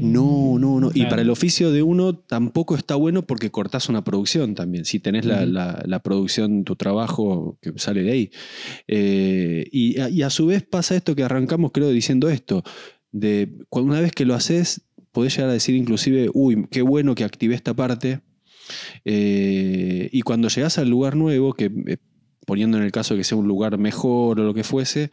No, no, no. Y para el oficio de uno tampoco está bueno porque cortás una producción también. Si tenés la, Ujú. la- la producción, tu trabajo que sale de ahí. Eh, y, a- y a su vez pasa esto que arrancamos, creo, diciendo esto. De una vez que lo haces, podés llegar a decir inclusive, uy, qué bueno que activé esta parte. Eh, y cuando llegás al lugar nuevo, que eh, poniendo en el caso de que sea un lugar mejor o lo que fuese,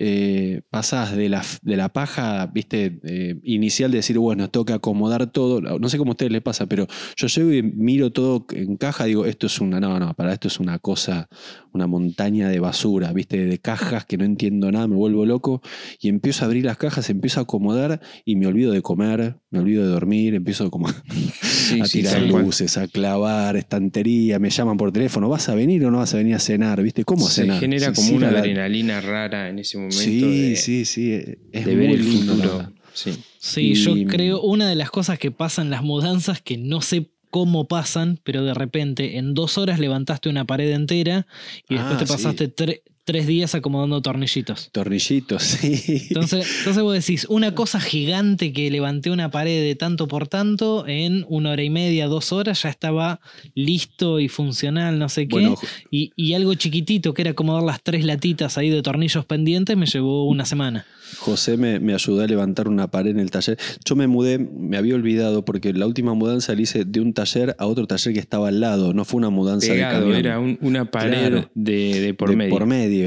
eh, pasás de la, de la paja, viste, eh, inicial de decir, bueno, tengo que acomodar todo. No sé cómo a ustedes les pasa, pero yo llego y miro todo en caja, digo, esto es una, no, no, para esto es una cosa, una montaña de basura, viste, de cajas que no entiendo nada, me vuelvo loco y empiezo a abrir las cajas, empiezo a acomodar y me olvido de comer, me olvido de dormir, empiezo como Sí, a sí, tirar cual. luces, a clavar estantería, me llaman por teléfono, ¿vas a venir o no vas a venir a cenar? ¿Viste? ¿Cómo Se cenar? genera como sí, una la- adrenalina rara en ese momento Sí, de, sí, sí. Es de muy ver el lindo, futuro. Sí. Sí, Y- yo creo una de las cosas que pasan en las mudanzas que no sé cómo pasan, pero de repente en dos horas levantaste una pared entera y después Ah, te sí. pasaste tre- tres días acomodando tornillitos. Tornillitos, sí. Entonces, entonces vos decís, una cosa gigante que levanté una pared de tanto por tanto, en una hora y media, dos horas, ya estaba listo y funcional, no sé qué. Bueno, y, y algo chiquitito que era acomodar las tres latitas ahí de tornillos pendientes me llevó una semana. José me, me ayudó a levantar una pared en el taller. Yo me mudé, me había olvidado, porque la última mudanza la hice de un taller a otro taller que estaba al lado. No fue una mudanza de camión. era un- una pared Claro. de, de por de medio. por medio.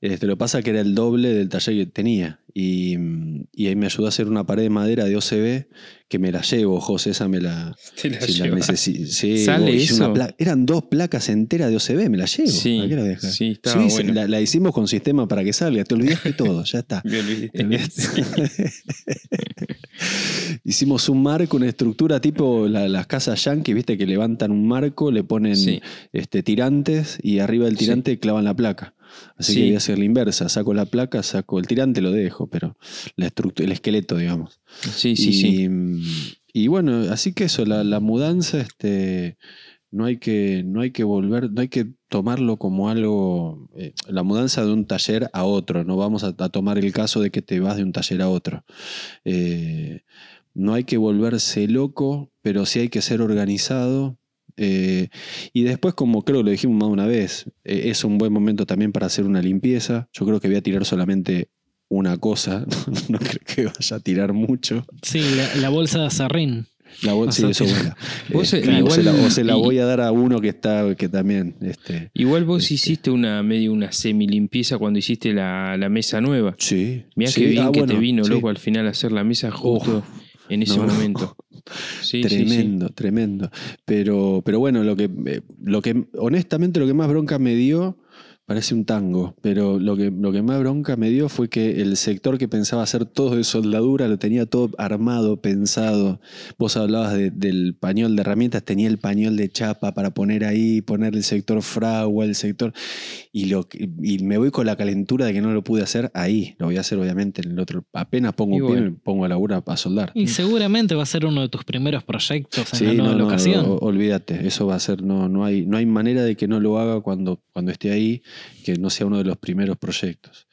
Este, lo que pasa es que era el doble del taller que tenía. Y, y ahí me ayudó a hacer una pared de madera de OCB que me la llevo, José, esa me la... Te la si la sí, ¿Sale una eso? eran dos placas enteras de OCB, me la llevo. Sí, ¿Para qué la dejas? sí, estaba Sí, bueno. la, la hicimos con sistema para que salga, te olvidaste todo, ya está. Me olvidé. Te olvidaste. Hicimos un marco, una estructura tipo la- las casas yankee, viste, que levantan un marco, le ponen Sí. este, tirantes y arriba del Sí. tirante clavan la placa. Así Sí. que voy a hacer la inversa, saco la placa, saco el tirante, lo dejo, pero la estructura, el esqueleto, digamos. Sí, sí, y, sí. y bueno, así que eso, la, la mudanza, este, no hay que, no hay que volver, no hay que tomarlo como algo, eh, la mudanza de un taller a otro, no vamos a, a tomar el caso de que te vas de un taller a otro. Eh, no hay que volverse loco, pero sí hay que ser organizado. Eh, y después, como creo que lo dijimos más de una vez, eh, es un buen momento también para hacer una limpieza. Yo creo que voy a tirar solamente una cosa, no creo que vaya a tirar mucho. Sí, la, la bolsa de acerrín. La bol- sí, eso. Vos, Eh, eh, o, igual- se la, o se la y- voy a dar a uno que está, que también, este. Igual vos Este. hiciste una medio una semi limpieza cuando hiciste la, la mesa nueva. Sí. Mirá sí, qué bien ah, que bueno, te vino, sí. loco, al final hacer la mesa justo en ese no, no. tremendo, tremendo. Pero, pero bueno, lo que, eh, lo que, honestamente, lo que más bronca me dio, parece un tango, pero lo que, lo que más bronca me dio fue que el sector que pensaba hacer todo de soldadura lo tenía todo armado, pensado. Vos hablabas de- del pañol de herramientas, tenía el pañol de chapa para poner ahí, poner el sector fragua, el sector. Y, lo, y me voy con la calentura de que no lo pude hacer ahí. Lo voy a hacer, obviamente, en el otro. Apenas pongo un pie, bueno. me pongo a laburar a soldar. Y seguramente va a ser uno de tus primeros proyectos en Sí, la nueva no, no, locación. o- olvídate, eso va a ser, no, no, hay, no hay manera de que no lo haga cuando, cuando esté ahí, que no sea uno de los primeros proyectos.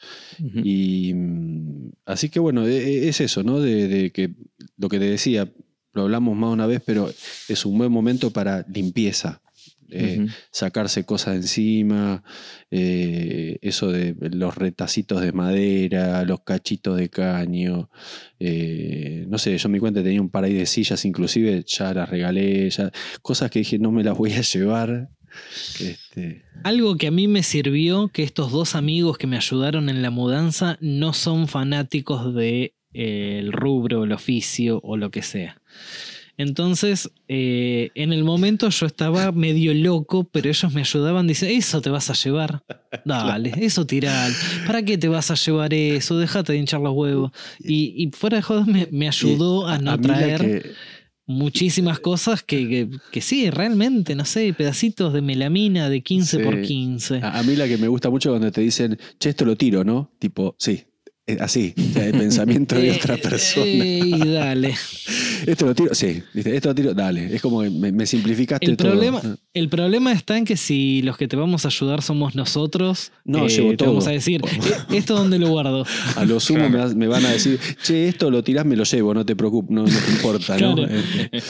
Y mm, así que bueno, e- e- es eso, ¿no? De, de que lo que te decía, lo hablamos más una vez, pero es un buen momento para limpieza. Eh, sacarse cosas de encima, eh, eso de los retacitos de madera, los cachitos de caño, eh, no sé, yo me cuenta tenía un par ahí de sillas, inclusive ya las regalé, ya, cosas que dije no me las voy a llevar. Este, Algo que a mí me sirvió, que estos dos amigos que me ayudaron en la mudanza no son fanáticos de eh, el rubro, el oficio o lo que sea. Entonces, eh, en el momento yo estaba medio loco, pero ellos me ayudaban, dicen, eso te vas a llevar. Dale, eso tiral. ¿Para qué te vas a llevar eso? Déjate de hinchar los huevos. Y, y fuera de jodas me, me ayudó a no a traer muchísimas cosas que, que, que sí, realmente, no sé, pedacitos de melamina de 15 por Sí. 15. A, a mí la que me gusta mucho cuando te dicen, che, esto lo tiro, ¿no? Tipo, sí. Eh, Así, el pensamiento de otra Eh, persona. eh, dale. Esto lo tiro, sí, ¿viste? esto lo tiro, dale. Es como que me, me simplificaste El todo. problema, el problema está en que si los que te vamos a ayudar somos nosotros, No, eh, llevo te todo. vamos a decir, "Eh, ¿esto dónde lo guardo? A lo sumo me, van a decir, che, esto lo tirás, me lo llevo, no te preocupes, no, no te importa, ¿no? Claro. Eh,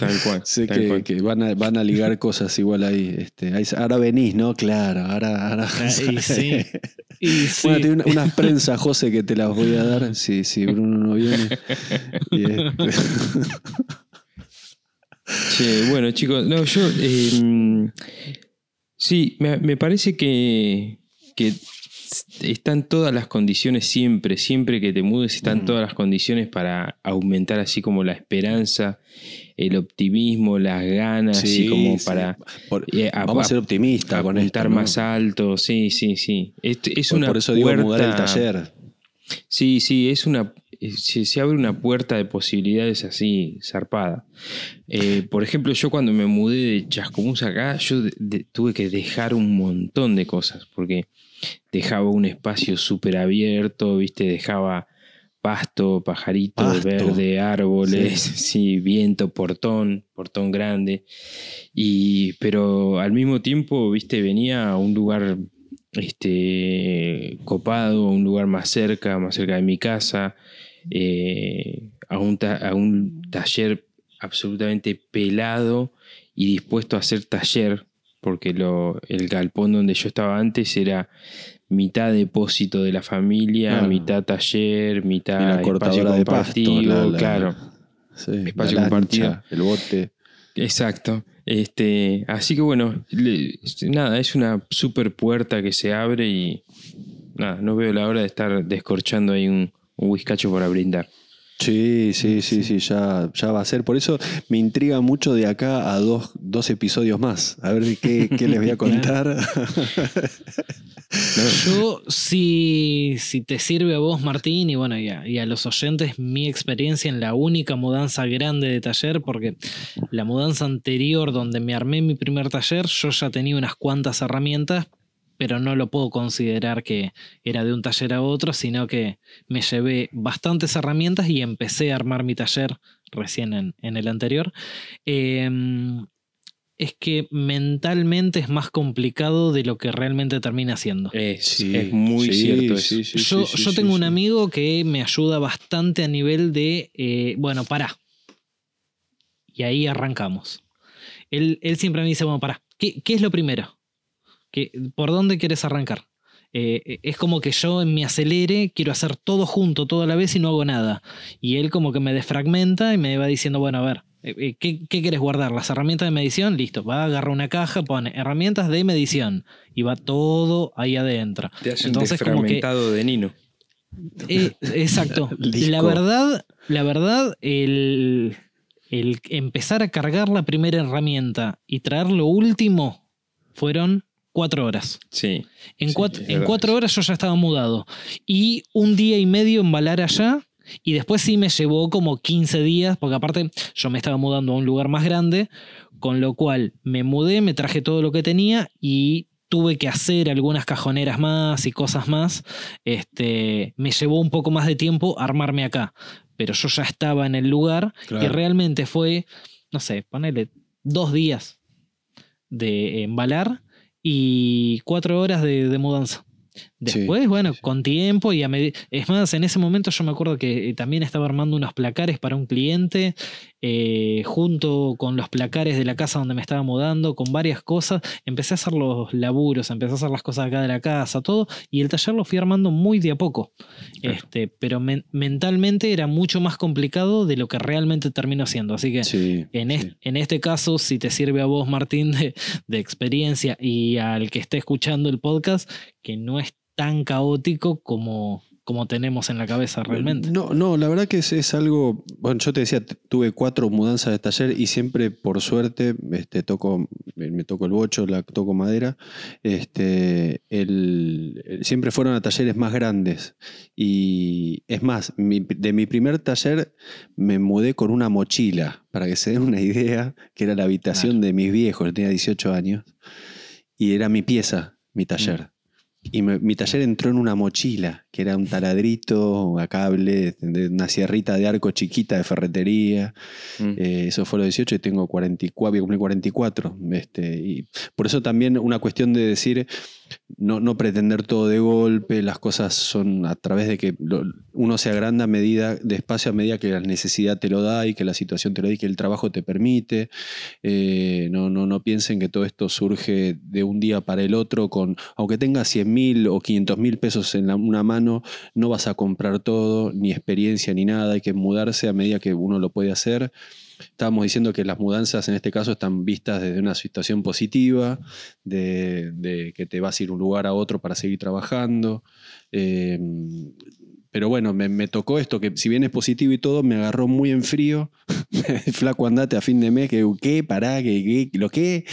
Tal cual. sé tal que, cual. que van, a, van a ligar cosas igual ahí. Este, ahí- ahora venís, ¿no? Claro, ahora. ahora Ah, y sí. Y sí. Bueno, tengo una- unas prensas, José, que te las voy a dar si, si Bruno no viene. Y, este, Che, bueno, chicos, no, yo. eh, sí, me, me parece que, que están todas las condiciones siempre, siempre que te mudes, están todas las condiciones para aumentar así como la esperanza, el optimismo, las ganas, así sí, como sí. para Por- eh, a- vamos a ser optimistas con esto. ¿no? más alto. Sí, sí, sí. Es, es Por, una por eso digo mudar el puerta- taller. Sí, sí, es una. eh, Se, se abre una puerta de posibilidades así, zarpada. Eh, por ejemplo, yo cuando me mudé de Chascomús acá, yo de- de- tuve que dejar un montón de cosas, porque dejaba un espacio súper abierto, ¿viste? Dejaba pasto, pajarito, Pasto. verde, árboles, sí. viento, portón, portón grande. Y, pero al mismo tiempo, ¿viste? Venía a un lugar este, copado, a un lugar más cerca, más cerca de mi casa, eh, a, un ta- a un taller absolutamente pelado y dispuesto a hacer taller, porque lo, el galpón donde yo estaba antes era mitad depósito de la familia, Claro. mitad taller, mitad la espacio de pasto. compartido, la- la- claro. sí, espacio la lancha, compartido. El bote. Exacto. Este, así que bueno, le- nada, es una super puerta que se abre y nada, no veo la hora de estar descorchando ahí un, un whiskacho para brindar. Sí, sí, sí, sí, ya, ya va a ser. Por eso me intriga mucho de acá a dos, dos episodios más. A ver qué, qué les voy a contar. Yo, si, si te sirve a vos, Martín, y bueno, y a, y a los oyentes, mi experiencia en la única mudanza grande de taller, porque la mudanza anterior donde me armé mi primer taller, yo ya tenía unas cuantas herramientas, pero no lo puedo considerar que era de un taller a otro, sino que me llevé bastantes herramientas y empecé a armar mi taller recién en, en el anterior. Em, es que mentalmente es más complicado de lo que realmente termina siendo. Es, Sí, es muy sí, cierto eso. sí, sí, yo sí, yo sí, tengo un sí. amigo que me ayuda bastante a nivel de, eh, bueno, pará. Y ahí arrancamos. Él, él siempre me dice, bueno, pará, ¿qué, qué es lo primero? ¿Qué, ¿Por dónde quieres arrancar? Eh, es como que yo en mi acelere quiero hacer todo junto, toda la vez y no hago nada. Y él como que me desfragmenta y me va diciendo, bueno, a ver, eh, eh, ¿qué, qué quieres guardar? ¿Las herramientas de medición? Listo, va, agarra una caja, pone herramientas de medición y va todo ahí adentro. Te hace Entonces, un como que- desfragmentado de Nino. Eh, exacto. La verdad, la verdad, el, el empezar a cargar la primera herramienta y traer lo último fueron cuatro horas. Sí. En, Sí, cuatro, en cuatro horas yo ya estaba mudado. Y un día y medio embalar allá. Y después sí me llevó como 15 días, porque aparte yo me estaba mudando a un lugar más grande, con lo cual me mudé, me traje todo lo que tenía y tuve que hacer algunas cajoneras más y cosas más. Este, me llevó un poco más de tiempo armarme acá, pero yo ya estaba en el lugar y Claro. realmente fue, no sé, ponele dos días de embalar y cuatro horas de, mudanza. Después, Sí, bueno, sí. con tiempo y a medida. Es más, en ese momento yo me acuerdo que eh, también estaba armando unos placares para un cliente, eh, junto con los placares de la casa donde me estaba mudando, con varias cosas. Empecé a hacer los laburos, empecé a hacer las cosas acá de la casa, todo, y el taller lo fui armando muy de a poco. Claro. Este, pero men- mentalmente era mucho más complicado de lo que realmente terminó siendo. Así que. Sí, En, en este caso, si te sirve a vos, Martín, de, de experiencia y al que esté escuchando el podcast, que no es tan caótico como, como tenemos en la cabeza realmente. No, no, la verdad que es, es algo. Bueno, yo te decía, tuve cuatro mudanzas de taller y siempre, por suerte, este, toco, me toco el bocho, la toco madera. Este, el- siempre fueron a talleres más grandes. Y es más, mi- de mi primer taller me mudé con una mochila, para que se den una idea, que era la habitación de mis viejos, yo tenía 18 años, y era mi pieza, mi taller. Y me- mi taller entró en una mochila, que era un taladrito a cable, de una sierrita de arco chiquita de ferretería. Mm. Eh, eso fue a los 18 y tengo 44, voy a cumplir 44. Este, y por eso también una cuestión de decir, no, no pretender todo de golpe, las cosas son a través de que lo- uno se agranda a medida, despacio a medida que la necesidad te lo da y que la situación te lo da y que el trabajo te permite. Eh, no, no, no piensen que todo esto surge de un día para el otro, con, aunque tengas 100 mil o 500 mil pesos en una mano, no vas a comprar todo, ni experiencia ni nada, hay que mudarse a medida que uno lo puede hacer. Estábamos diciendo que las mudanzas en este caso están vistas desde una situación positiva, de, que te vas a ir un lugar a otro para seguir trabajando. Eh, pero bueno, me, me tocó esto, que si bien es positivo y todo, me agarró muy en frío. Flaco andate a fin de mes, que ¿qué? Pará, ¿qué? qué lo qué?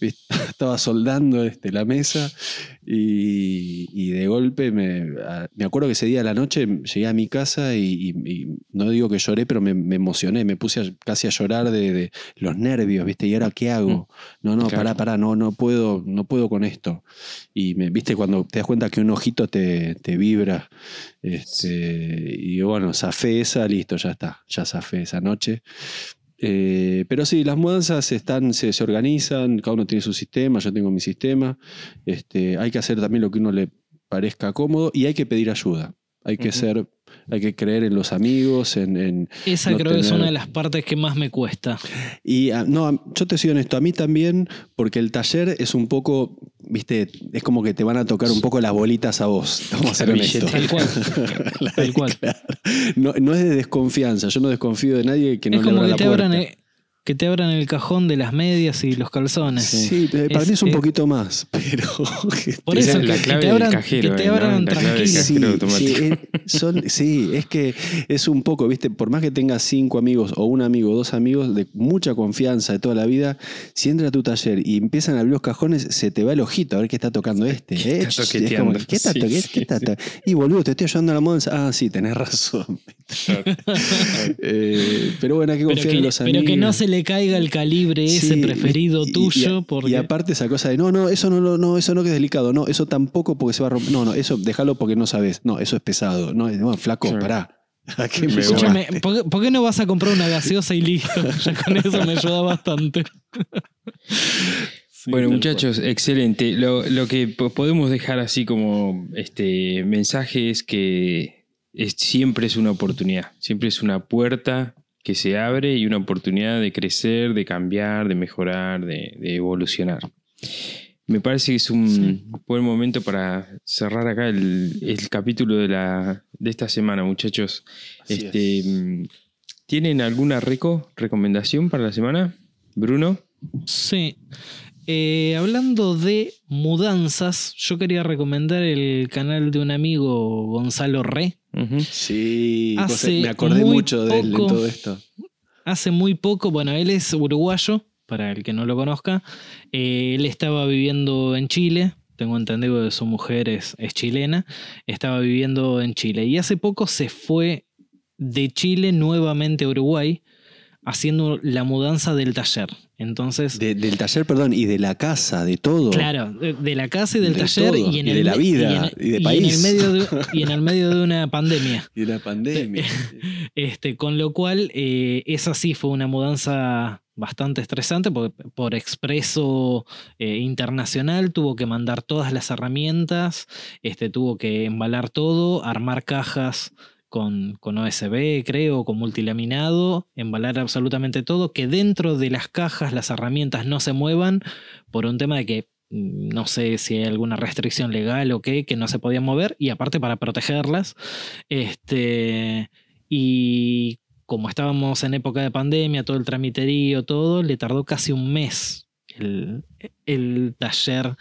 Estaba soldando este, la mesa y, y de golpe me, me acuerdo que ese día de la noche llegué a mi casa y, y- y no digo que lloré, pero me, me emocioné, me puse a- casi a llorar de, de los nervios, ¿viste? ¿Y ahora qué hago? No, no, Claro. pará, pará, no, no puedo, no puedo con esto. Y me, viste cuando te das cuenta que un ojito te, te vibra. Este, y bueno, zafé esa, listo, ya está, ya zafé esa noche. Eh, pero sí, las mudanzas están, se, se organizan, cada uno tiene su sistema, yo tengo mi sistema. Este, hay que hacer también lo que uno le parezca cómodo y hay que pedir ayuda. Hay que ser, hay que creer en los amigos, en, en- Esa No creo que es una de las partes que más me cuesta. y ah, no, a- yo te soy honesto, a mí también, porque el taller es un poco, viste, es como que te van a tocar un poco las bolitas a vos. Vamos a ser honestos. Tal cual. Tal cual. No, no es de desconfianza, yo no desconfío de nadie que no es le como abra que la te, puerta. abran que te abran el cajón de las medias y los calzones. Sí, eh, para Es- mí es un es- poquito más, pero... Por Esa eso, es la que, te abran, cajero, que te ¿no? abran del tranquilo. Sí, sí, eh, son- sí, es que es un poco, viste, por más que tengas cinco amigos o un amigo o dos amigos de mucha confianza de toda la vida, si entra a tu taller y empiezan a abrir los cajones, se te va el ojito a ver qué está tocando este. ¿Qué eh, está ch- es como, toqueteando? ¿Qué está Sí, toque- sí. qué está Y boludo, te estoy ayudando a la mudanza. Ah, sí, tenés razón. Eh, pero bueno, hay que Pero confiar en los pero amigos. que no se le caiga el calibre ese preferido y- tuyo. Y, porque y aparte esa cosa de no, no, eso no, lo- no, eso no que es delicado, no, eso tampoco porque se va a romper. No, no, eso déjalo porque no sabes. No, eso es pesado. No, no flaco, Claro. pará. ¿A qué Me me Escúchame? ¿por, qué- por qué no vas a comprar una gaseosa y listo? Ya con eso me ayuda bastante. Sí, Bueno, muchachos, excelente. Lo, lo que po- podemos dejar así como este mensaje es que es- siempre es una oportunidad, siempre es una puerta que se abre y una oportunidad de crecer, de cambiar, de mejorar, de, de evolucionar. Me parece que es un Sí. buen momento para cerrar acá el, el capítulo de, la, de esta semana, muchachos. Así Este, es. mm, ¿Tienen alguna reco, recomendación para la semana? Bruno. Sí. Eh, hablando de mudanzas, yo quería recomendar el canal de un amigo, Gonzalo Re. Sí, Hace me acordé mucho de él en poco- todo esto. Hace muy poco, bueno, él es uruguayo, para el que no lo conozca. Eh, él estaba viviendo en Chile. Tengo entendido que su mujer es, es chilena. Estaba viviendo en Chile. Y hace poco se fue de Chile nuevamente a Uruguay, haciendo la mudanza del taller. Entonces, De- del taller, perdón, y de la casa, de todo. Claro, de, de la casa y del De taller todo, y en y el de la vida, y en, y de en país. el medio de, y en el medio de una pandemia. Y la pandemia. Este, con lo cual, eh, esa sí fue una mudanza bastante estresante porque por expreso eh, internacional tuvo que mandar todas las herramientas, este, tuvo que embalar todo, armar cajas con, con OSB, creo, con multilaminado, embalar absolutamente todo, que dentro de las cajas las herramientas no se muevan por un tema de que mm, no sé si hay alguna restricción legal o qué, que no se podían mover, y aparte para protegerlas. Este, y como estábamos en época de pandemia, todo el tramiterío, todo, le tardó casi un mes el, el taller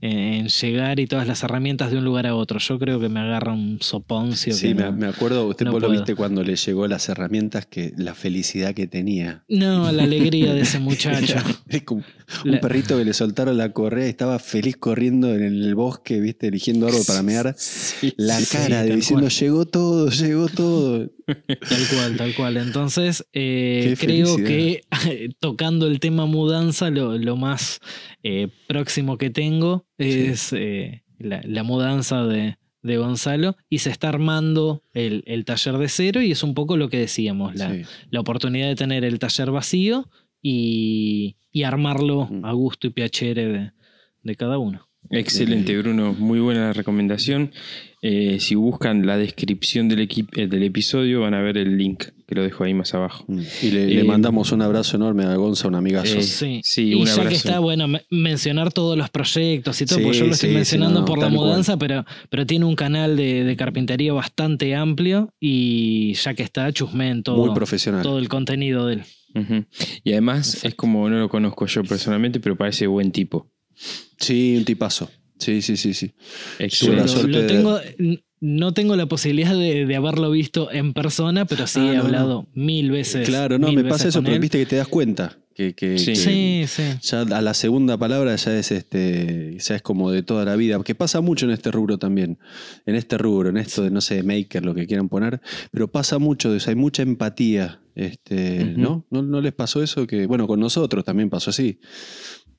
en llegar y todas las herramientas de un lugar a otro. Yo creo que me agarra un soponcio. Sí, me, no- me acuerdo, usted no vos lo viste cuando le llegó las herramientas, que la felicidad que tenía. No, la alegría de ese muchacho. Es como un La- perrito que le soltaron la correa y estaba feliz corriendo en el bosque, viste, eligiendo árbol para mear. La Sí, cara de diciendo, cual. llegó todo, llegó todo. Tal cual, tal cual. Entonces, eh, creo felicidad. que tocando el tema mudanza, lo, lo más eh, próximo que tengo es, eh, la, la mudanza de, de Gonzalo y se está armando el, el taller de cero y es un poco lo que decíamos, la, Sí. la oportunidad de tener el taller vacío y, y armarlo a gusto y piacere de, de cada uno. Excelente, Bruno. Muy buena la recomendación. Eh, si buscan la descripción del, eh, del episodio, van a ver el link que lo dejo ahí más abajo. Mm. Y le, le Eh, mandamos un abrazo enorme a Gonza, un amigazo. Eh, Sí, sí, y un ya que está, bueno, me- mencionar todos los proyectos y todo, Sí, porque yo lo estoy sí, sí, mencionando no, por la cual. mudanza, pero, pero tiene un canal de, de carpintería bastante amplio y ya que está, chusmen todo, Muy profesional. todo el contenido de él. Y además es como, no lo conozco yo personalmente, pero parece buen tipo. Sí, un tipazo. Sí, sí, sí, sí. Excelente. la Lo- suerte lo de- tengo, n- no tengo la posibilidad de, de haberlo visto en persona, pero sí Ah, he no, hablado mil veces. Claro, no, me pasa eso, pero él. viste que te das cuenta. Que, que- Sí. que Sí, sí. ya a la segunda palabra ya es este ya es como de toda la vida. Que pasa mucho en este rubro también. En este rubro, en esto de, no sé, maker, lo que quieran poner. Pero pasa mucho, o sea, hay mucha empatía. Este. ¿no? ¿no? ¿No les pasó eso? que Bueno, con nosotros también pasó así.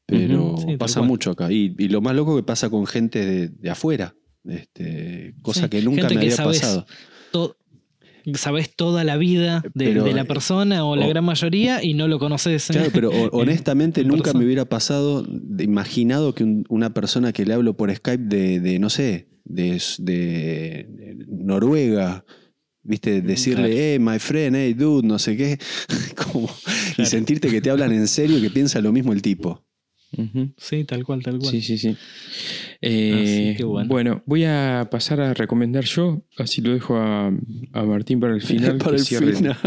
Pero sí, pasa mucho acá. Y, y lo más loco que pasa con gente de, de afuera. Este, cosa Sí, que nunca me que había sabes pasado. to- sabes toda la vida de, Pero, de la eh, persona o la gran mayoría y no lo conoces. ¿eh? Claro, pero ho- honestamente en nunca me hubiera pasado, de- imaginado que un- una persona que le hablo por Skype de, de, no sé, de, Noruega, viste, decirle, claro. hey, my friend, hey, dude, no sé qué, como- y sentirte que te hablan en serio y que piensa lo mismo el tipo. Sí, tal cual, tal cual. Sí, sí, sí. Eh, Así que bueno. bueno. voy a pasar a recomendar yo, así lo dejo a, a Martín para el final, Para que, el cierre, final.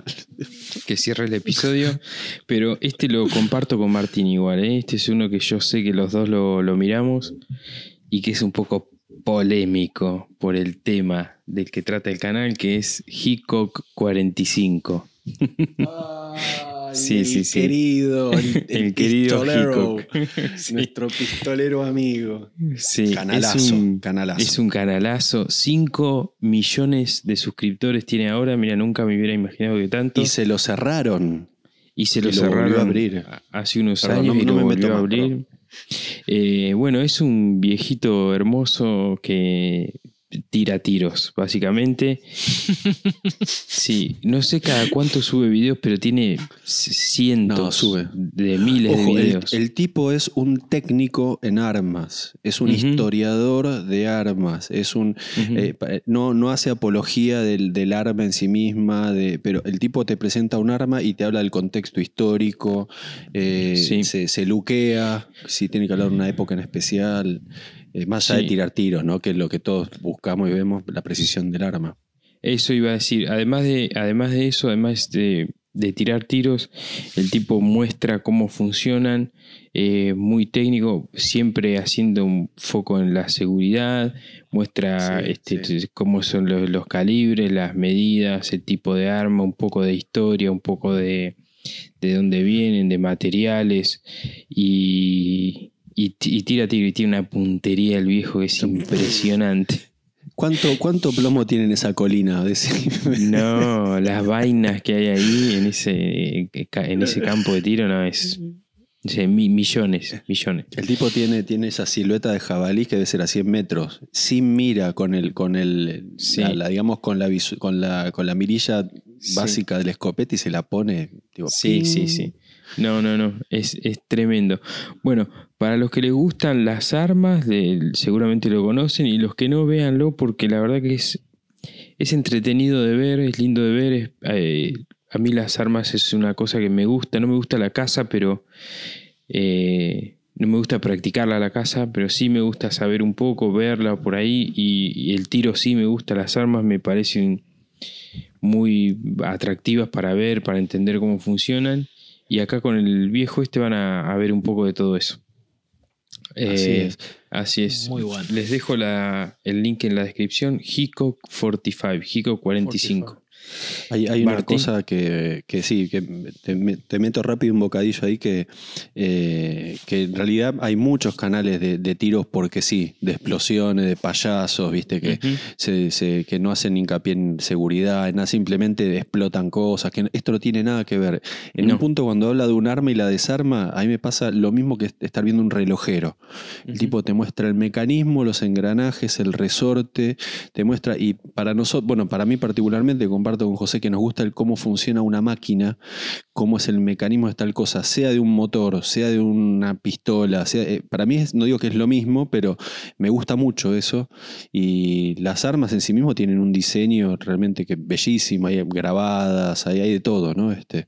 que cierre el episodio, pero este lo comparto con Martín igual, ¿eh? este es uno que yo sé que los dos lo, lo miramos y que es un poco polémico por el tema del que trata el canal, que es Hickok 45. Sí, el sí, sí. Querido, el, El querido pistolero, nuestro pistolero amigo. Sí, Canalazo, es un, canalazo. Es un canalazo. 5 millones de suscriptores tiene ahora. Mira, nunca me hubiera imaginado que tanto. Y se lo cerraron. Y se lo lo cerraron a abrir. hace unos Perdón, años no- y no lo me meto a más, abrir. Eh, bueno, es un viejito hermoso que tira tiros, básicamente. Sí, no sé cada cuánto sube videos, pero tiene cientos No, sube. de miles Ojo, de videos. el tipo es un técnico en armas, es un historiador de armas, es un eh, pa- no, no hace apología del, del arma en sí misma, de, pero el tipo te presenta un arma y te habla del contexto histórico, eh, Sí. se, se luquea, si tiene que hablar de una época en especial, eh, más allá Sí. de tirar tiros, ¿no? que es lo que todos buscamos y vemos, la precisión del arma. Eso iba a decir. Además de, además de eso, además de, de tirar tiros, el tipo muestra cómo funcionan, eh, muy técnico, siempre haciendo un foco en la seguridad, muestra Sí, este, sí. cómo son los, los calibres, las medidas, el tipo de arma, un poco de historia, un poco de, de dónde vienen, de materiales y, y, y tira tiro y tiene una puntería el viejo que es impresionante. ¿Cuánto, ¿Cuánto plomo tiene en esa colina? Decime. No, las vainas que hay ahí en ese, en ese campo de tiro no es. millones, millones. El tipo tiene, tiene esa silueta de jabalí que debe ser a 100 metros, sin mira, con el, con el, Sí. la, la, digamos, con la, con la, con la mirilla Sí. básica del escopete y se la pone. tipo, Sí, sí, sí. No, no, no. Es, es tremendo. Bueno, para los que les gustan las armas, seguramente lo conocen. Y los que no, véanlo, porque la verdad que es, es entretenido de ver, es lindo de ver. eh, a mí las armas es una cosa que me gusta. No me gusta la caza, pero. eh, no me gusta practicarla la casa, pero sí me gusta saber un poco, verla por ahí. Y, el tiro sí me gusta. Las armas me parecen muy atractivas para ver, para entender cómo funcionan. Y acá con el viejo este van a ver un poco de todo eso. Así Eh, es. Así es. Muy bueno. Les dejo la- el link en la descripción. Hickok 45, Hickok 45. Hay, hay una cosa que, que sí, que te, me- te meto rápido un bocadillo ahí que, eh, que en realidad hay muchos canales de, de tiros porque sí, de explosiones, de payasos, viste, que, se, se- que no hacen hincapié en seguridad, en nada, simplemente explotan cosas, que esto no tiene nada que ver. En No. un punto cuando habla de un arma y la desarma, a mí me pasa lo mismo que estar viendo un relojero. El tipo te muestra el mecanismo, los engranajes, el resorte, te muestra, y para nosotros, bueno, para mí particularmente, comparto con José que nos gusta el cómo funciona una máquina, cómo es el mecanismo de tal cosa, sea de un motor, sea de una pistola, sea, eh, para mí es- no digo que es lo mismo, pero me gusta mucho eso. Y las armas en sí mismo tienen un diseño realmente que bellísimo, hay grabadas, hay, hay de todo, ¿no? Este,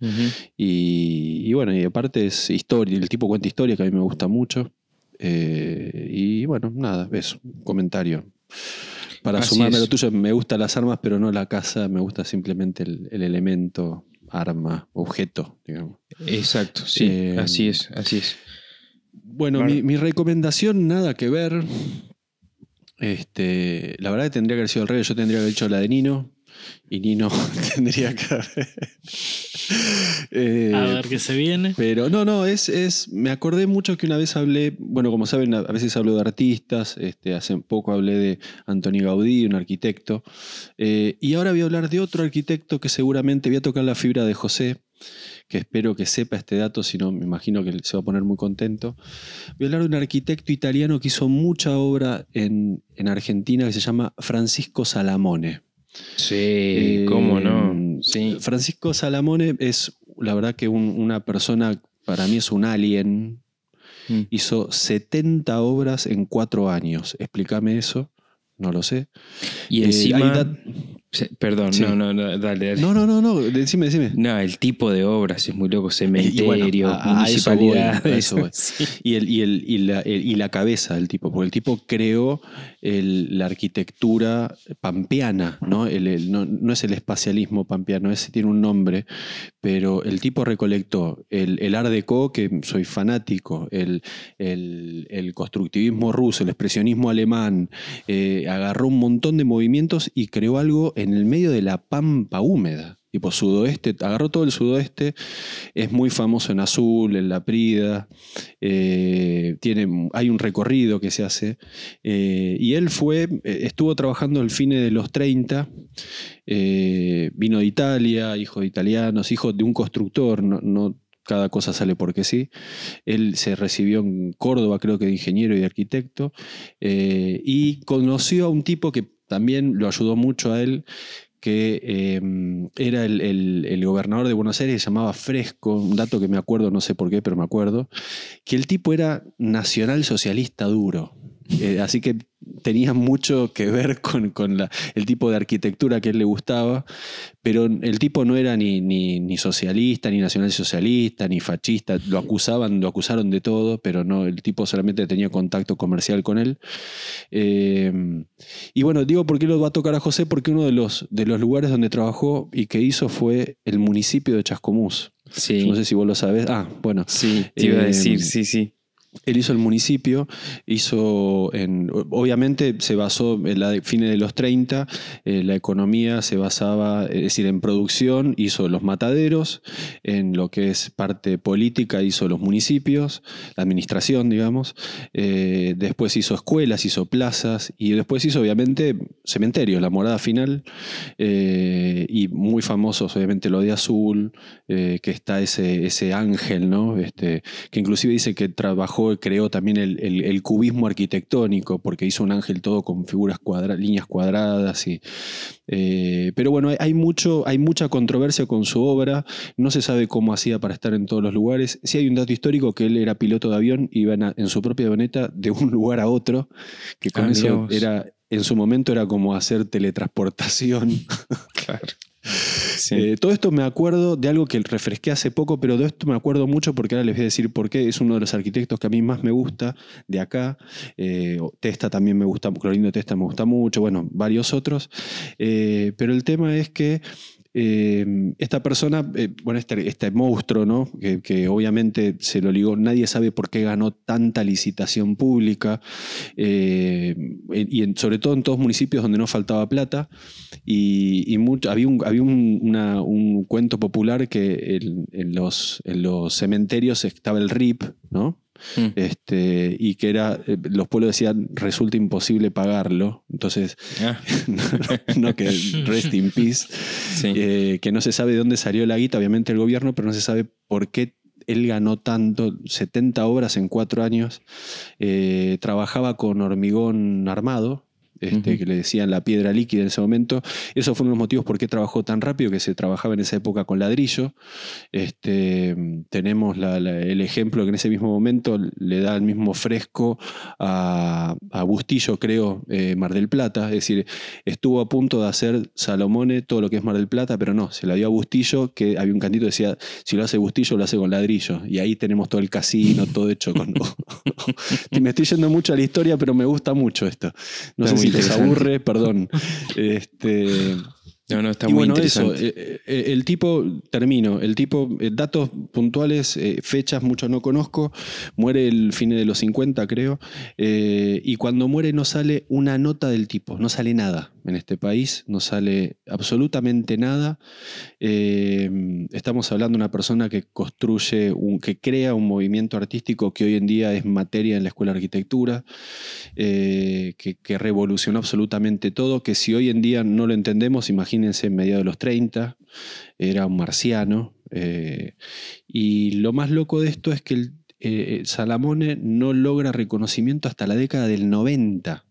y bueno, y aparte es historia, el tipo cuenta historia que a mí me gusta mucho. Eh, y bueno, nada, eso, un comentario. Para Así sumarme a lo tuyo, me gusta las armas, pero no la casa, me gusta simplemente el, el elemento, arma, objeto, digamos. Exacto, sí, Eh, así es, así es. Bueno, Claro. mi, mi recomendación, nada que ver. Este, la verdad que tendría que haber sido al revés, yo tendría que haber dicho la de Nino. Y Nino tendría que haber. Eh, A ver qué se viene. Pero no, no, es, es. Me acordé mucho que una vez hablé, bueno, como saben, a veces hablo de artistas, este, hace poco hablé de Antoni Gaudí, un arquitecto. eh, y ahora voy a hablar de otro arquitecto que seguramente voy a tocar la fibra de José, que espero que sepa este dato, si no, me imagino que se va a poner muy contento. Voy a hablar de un arquitecto italiano que hizo mucha obra en, en Argentina que se llama Francisco Salamone. Sí, Eh, cómo no. Sí. Francisco Salamone es, la verdad, que un- una persona, para mí es un alien. Mm. Hizo 70 obras en cuatro años. Explícame eso. No lo sé. Y Eh, encima. Sí, Perdón, Sí. no, no, no, dale, dale. No, no, no, no. Decime, decime. No, el tipo de obras es muy loco. Cementerio, bueno, a- a eso voy, a municipalidades. eso voy. Sí. Y, el, y, el, y, la, el- y la cabeza del tipo, porque el tipo creó la arquitectura pampeana, ¿no? No, no es el espacialismo pampeano, ese tiene un nombre, pero el tipo recolectó el, el Art Deco, que soy fanático, el, el- el constructivismo ruso, el expresionismo alemán, eh, agarró un montón de movimientos y creó algo en el medio de la pampa húmeda. Tipo sudoeste, agarró todo el sudoeste, es muy famoso en azul, en la Prida, eh, tiene, hay un recorrido que se hace. eh, y él fue, eh, estuvo trabajando el fin de los 30, eh, vino de Italia, hijo de italianos, hijo de un constructor, no, no cada cosa sale porque sí. Él se recibió en Córdoba, creo que de ingeniero y de arquitecto, y conoció a un tipo que también lo ayudó mucho a él, que eh, era el, el- el gobernador de Buenos Aires, se llamaba Fresco, un dato que me acuerdo, no sé por qué, pero me acuerdo, que el tipo era nacional socialista duro. Eh, así que tenía mucho que ver con, con la- el tipo de arquitectura que a él le gustaba, pero el tipo no era ni, ni, ni socialista, ni nacionalsocialista, ni fascista. Lo acusaban, lo acusaron de todo, pero no, el tipo solamente tenía contacto comercial con él. Eh, y bueno, digo por qué lo va a tocar a José, porque uno de los, de los lugares donde trabajó y que hizo fue el municipio de Chascomús. Sí, Yo No sé si vos lo sabés. Ah, bueno. sí, te iba a Eh, decir, sí, sí. Él hizo el municipio, hizo en, obviamente se basó en la fines de los 30, eh, la economía se basaba, es decir, en producción, hizo los mataderos, en lo que es parte política hizo los municipios, la administración, digamos, eh, después hizo escuelas, hizo plazas y después hizo obviamente cementerios, la morada final, eh, y muy famosos obviamente lo de azul, que está ese, ese ángel, ¿no? Este, que inclusive dice que trabajó, creó también el, el- el cubismo arquitectónico, porque hizo un ángel todo con figuras cuadra, líneas cuadradas. Y, eh, pero bueno, hay, hay mucho, hay mucha controversia con su obra, no se sabe cómo hacía para estar en todos los lugares. Sí hay un dato histórico que él era piloto de avión, iba en, en su propia avioneta de un lugar a otro, que con Ah, eso era... En su momento era como hacer teletransportación. Claro. Eh, todo esto me acuerdo de algo que refresqué hace poco, pero de esto me acuerdo mucho porque ahora les voy a decir por qué. Es uno de los arquitectos que a mí más me gusta de acá. Eh, Testa también me gusta, Clorindo Testa me gusta mucho, bueno, varios otros. Eh, pero el tema es que Eh, esta persona, eh, bueno, este, este monstruo, ¿no? Que, obviamente se lo ligó, nadie sabe por qué ganó tanta licitación pública, eh, y sobre todo en todos municipios donde no faltaba plata, y, mucho- había, un, había un cuento popular que en, en los, en los cementerios estaba el RIP, ¿no? Mm. Este, y que era, eh, los pueblos decían, resulta imposible pagarlo, entonces, Ah, no que rest in peace, sí. eh, que no se sabe de dónde salió la guita, obviamente el gobierno, pero no se sabe por qué él ganó tanto, 70 obras en cuatro años, eh, trabajaba con hormigón armado. Este, que le decían la piedra líquida en ese momento. Esos fueron los motivos por qué trabajó tan rápido, que se trabajaba en esa época con ladrillo. Este, tenemos la- la- el ejemplo que en ese mismo momento le da el mismo fresco a, a Bustillo, creo, eh, Mar del Plata. Es decir, estuvo a punto de hacer Salomone todo lo que es Mar del Plata, pero no, se la dio a Bustillo, que había un cantito que decía, si lo hace Bustillo, lo hace con ladrillo. Y ahí tenemos todo el casino, todo hecho con... me estoy yendo mucho a la historia, pero me gusta mucho esto. No Está sé muy si les aburre, perdón. Este, No, no, está y muy bueno, interesante. eso, eh, eh, el tipo, termino, el tipo, eh, datos puntuales, fechas, muchos no conozco, muere el fin de los 50, creo, eh, y cuando muere no sale una nota del tipo, no sale nada en este país, no sale absolutamente nada. Eh, estamos hablando de una persona que construye, un, que crea un movimiento artístico que hoy en día es materia en la escuela de arquitectura, eh, que, que revolucionó absolutamente todo, que si hoy en día no lo entendemos, imagínense en mediados de los 30, era un marciano. eh, y lo más loco de esto es que el, eh, Salamone no logra reconocimiento hasta la década del 90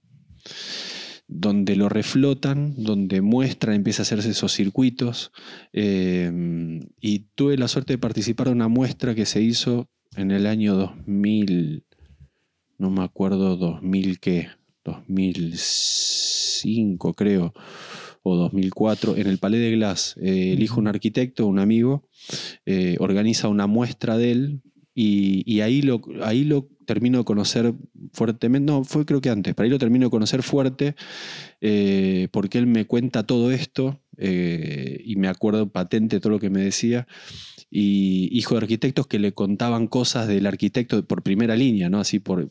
donde lo reflotan, donde muestra, empieza a hacerse esos circuitos. eh, y tuve la suerte de participar de una muestra que se hizo en el año 2000, no me acuerdo, 2000 qué, 2005 creo, o 2004, en el Palais de Glass. Eh, el hijo de un arquitecto, un amigo, eh, organiza una muestra de él y, y ahí, lo, ahí lo termino de conocer fuertemente, no, fue creo que antes, pero ahí lo termino de conocer fuerte eh, porque él me cuenta todo esto eh, y me acuerdo patente todo lo que me decía. Y hijo de arquitectos que le contaban cosas del arquitecto por primera línea, ¿no? Así por,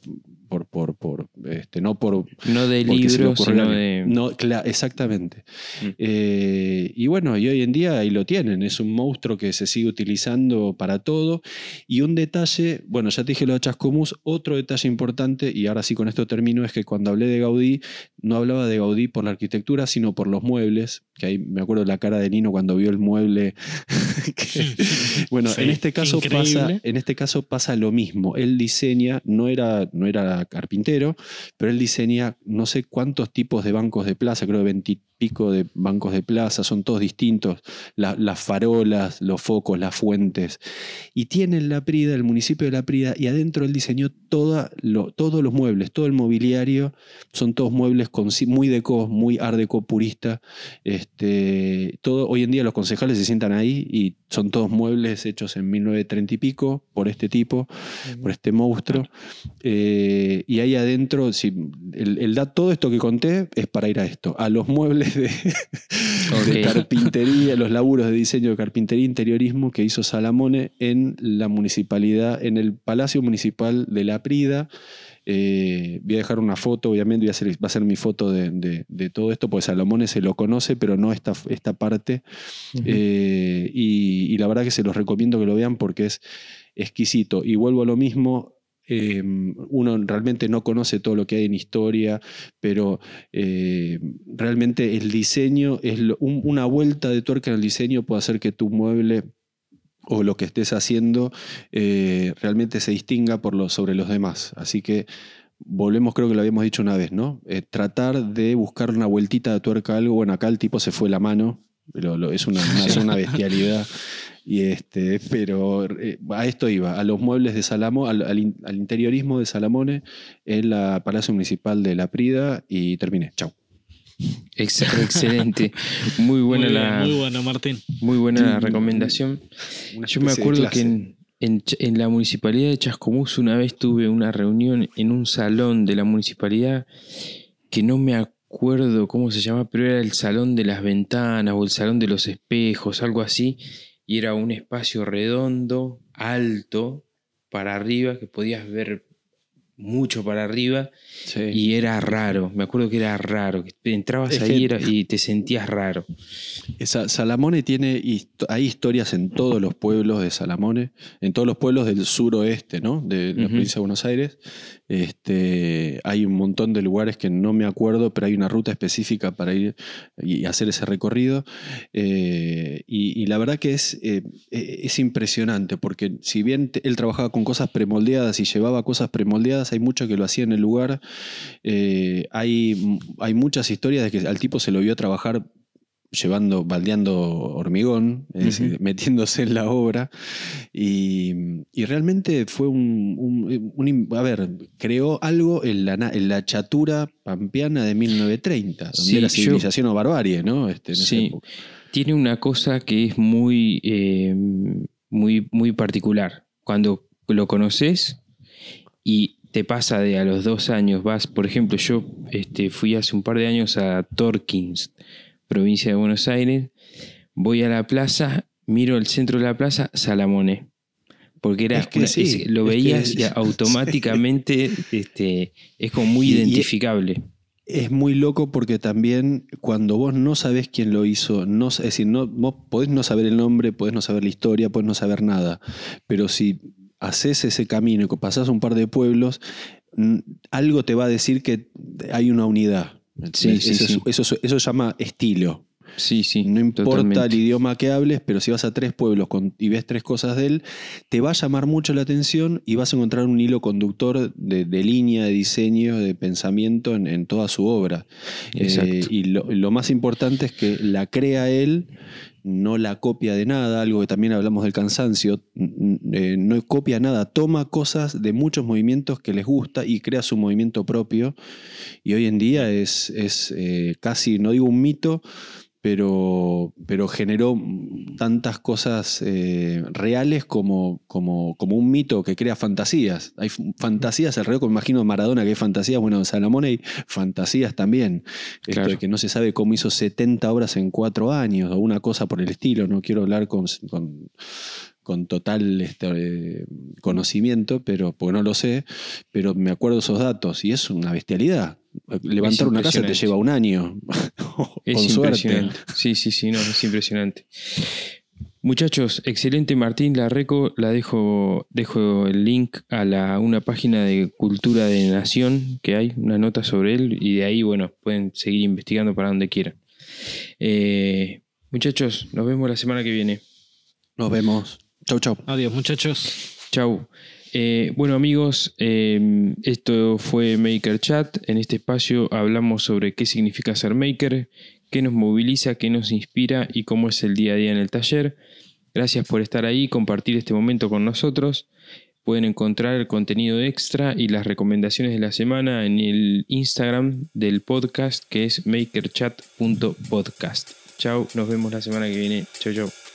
por, por, por, este, no por no de libros, sino a de. No, exactamente. Mm. Eh, y bueno, y hoy en día ahí lo tienen. Es un monstruo que se sigue utilizando para todo. Y un detalle, bueno, ya te dije lo de Chascomús, otro detalle importante, y ahora sí con esto termino, es que cuando hablé de Gaudí, no hablaba de Gaudí por la arquitectura, sino por los muebles. Que ahí me acuerdo la cara de Nino cuando vio el mueble. que- bueno, Sí, en este caso pasa, en este caso pasa lo mismo. Él diseña, no era, no era carpintero, pero él diseña no sé cuántos tipos de bancos de plaza, creo que veintipico de bancos de plaza, son todos distintos, La- las farolas, los focos, las fuentes. Y tiene en La Prida, el municipio de La Prida, y adentro él diseñó toda lo- todos los muebles, todo el mobiliario, son todos muebles con, muy deco, muy art deco purista. Este, todo, hoy en día los concejales se sientan ahí y son todos muebles hechos en 1930 y pico por este tipo, por este monstruo. Eh, y ahí adentro, si, el, el todo esto que conté es para ir a esto, a los muebles de, carpintería, los laburos de diseño de carpintería e interiorismo que hizo Salamone en la municipalidad, en el Palacio Municipal de La Prida. Eh, voy a dejar una foto, obviamente, voy a hacer, va a ser mi foto de, de- de todo esto, pues Salamone se lo conoce, pero no esta, esta parte. Eh, y, y la verdad que se los recomiendo que lo vean porque es exquisito. Y vuelvo a lo mismo. Eh, uno realmente no conoce todo lo que hay en historia, pero eh, realmente el diseño es lo- un- una vuelta de tuerca en el diseño puede hacer que tu mueble o lo que estés haciendo eh, realmente se distinga por lo, sobre los demás. Así que volvemos, creo que lo habíamos dicho una vez, ¿no? Eh, tratar de buscar una vueltita de tuerca a algo. Bueno, acá el tipo se fue la mano, lo- lo- es, una, una- es una bestialidad. Y este, pero eh, a esto iba, a los muebles de Salamo, al, al in- al interiorismo de Salamone en la Palacio Municipal de La Prida y terminé. Chau. Ex- excelente. Muy buena muy, bien, la. muy bueno, Martín. Muy buena la recomendación. Yo me acuerdo que en, en en la municipalidad de Chascomús una vez tuve una reunión en un salón de la municipalidad que no me ac- acuerdo cómo se llama, pero era el salón de las ventanas o el salón de los espejos, algo así. Y era un espacio redondo, alto, para arriba, que podías ver mucho para arriba Sí. y era raro. Me acuerdo que era raro. que Entrabas Es ahí que- y te sentías raro. Esa- Salamone tiene, hay historias en todos los pueblos de Salamone, en todos los pueblos del suroeste, ¿no? De la provincia de Buenos Aires. Este, hay un montón de lugares que no me acuerdo, pero hay una ruta específica para ir y hacer ese recorrido. Eh, y, la verdad que es, eh, eh, es impresionante, porque si bien él trabajaba con cosas premoldeadas y llevaba cosas premoldeadas, hay mucho que lo hacía en el lugar. Eh, hay, hay muchas historias de que al tipo se lo vio trabajar llevando, baldeando hormigón, es decir, Ujú. metiéndose en la obra. Y, y realmente fue un, un- un im- A ver, creó algo en la, en la chatura pampeana de 1930, donde Sí, era yo- civilización o barbarie, ¿no? Este, en esa Sí. época. Tiene una cosa que es muy, eh, muy, muy particular. Cuando lo conoces y te pasa de a los dos años, vas, por ejemplo, yo este, fui hace un par de años a Torkins, provincia de Buenos Aires, voy a la plaza, miro el centro de la plaza, Salamone. Porque era Es que una- sí, es- lo es que veías y automáticamente este, es como muy Y- y- identificable. Es muy loco porque también cuando vos no sabés quién lo hizo, no, es decir, no, vos podés no saber el nombre, podés no saber la historia, podés no saber nada, pero si haces ese camino y pasás un par de pueblos, algo te va a decir que hay una unidad. Sí, sí, eso, sí. eso, es- eso se llama estilo. Sí, sí. No importa totalmente. el idioma que hables, pero si vas a tres pueblos con- y ves tres cosas de él, te va a llamar mucho la atención y vas a encontrar un hilo conductor de, de línea, de diseño, de pensamiento en, en toda su obra. Eh, y lo, lo más importante es que la crea él, no la copia de nada, algo que también hablamos del cansancio, eh, no copia nada, toma cosas de muchos movimientos que les gusta y crea su movimiento propio. Y hoy en día es, es eh, casi, no digo un mito, pero, pero generó tantas cosas eh, reales como, como, como un mito que crea fantasías. Hay fantasías alrededor, como imagino Maradona que hay fantasías, bueno, en Salomón hay fantasías también. Esto de que no se sabe cómo hizo 70 obras en cuatro años o una cosa por el estilo. No quiero hablar con, con, con total este, eh, conocimiento, pero porque no lo sé, pero me acuerdo esos datos y es una bestialidad. Levantar una casa te lleva un año. Es con suerte. impresionante. Sí, sí, sí, no, es impresionante. Muchachos, excelente Martín, la reco, la dejo, dejo el link a la, una página de cultura de nación que hay, una nota sobre él, y de ahí, bueno, pueden seguir investigando para donde quieran. Eh, muchachos, nos vemos la semana que viene. Nos vemos. Chau, chau. Adiós, muchachos. Chau. Eh, bueno amigos, eh, esto fue Maker Chat. En este espacio hablamos sobre qué significa ser maker, qué nos moviliza, qué nos inspira y cómo es el día a día en el taller. Gracias por estar ahí, compartir este momento con nosotros. Pueden encontrar el contenido extra y las recomendaciones de la semana en el Instagram del podcast que es makerchat.podcast. Chau, nos vemos la semana que viene. Chau, chau.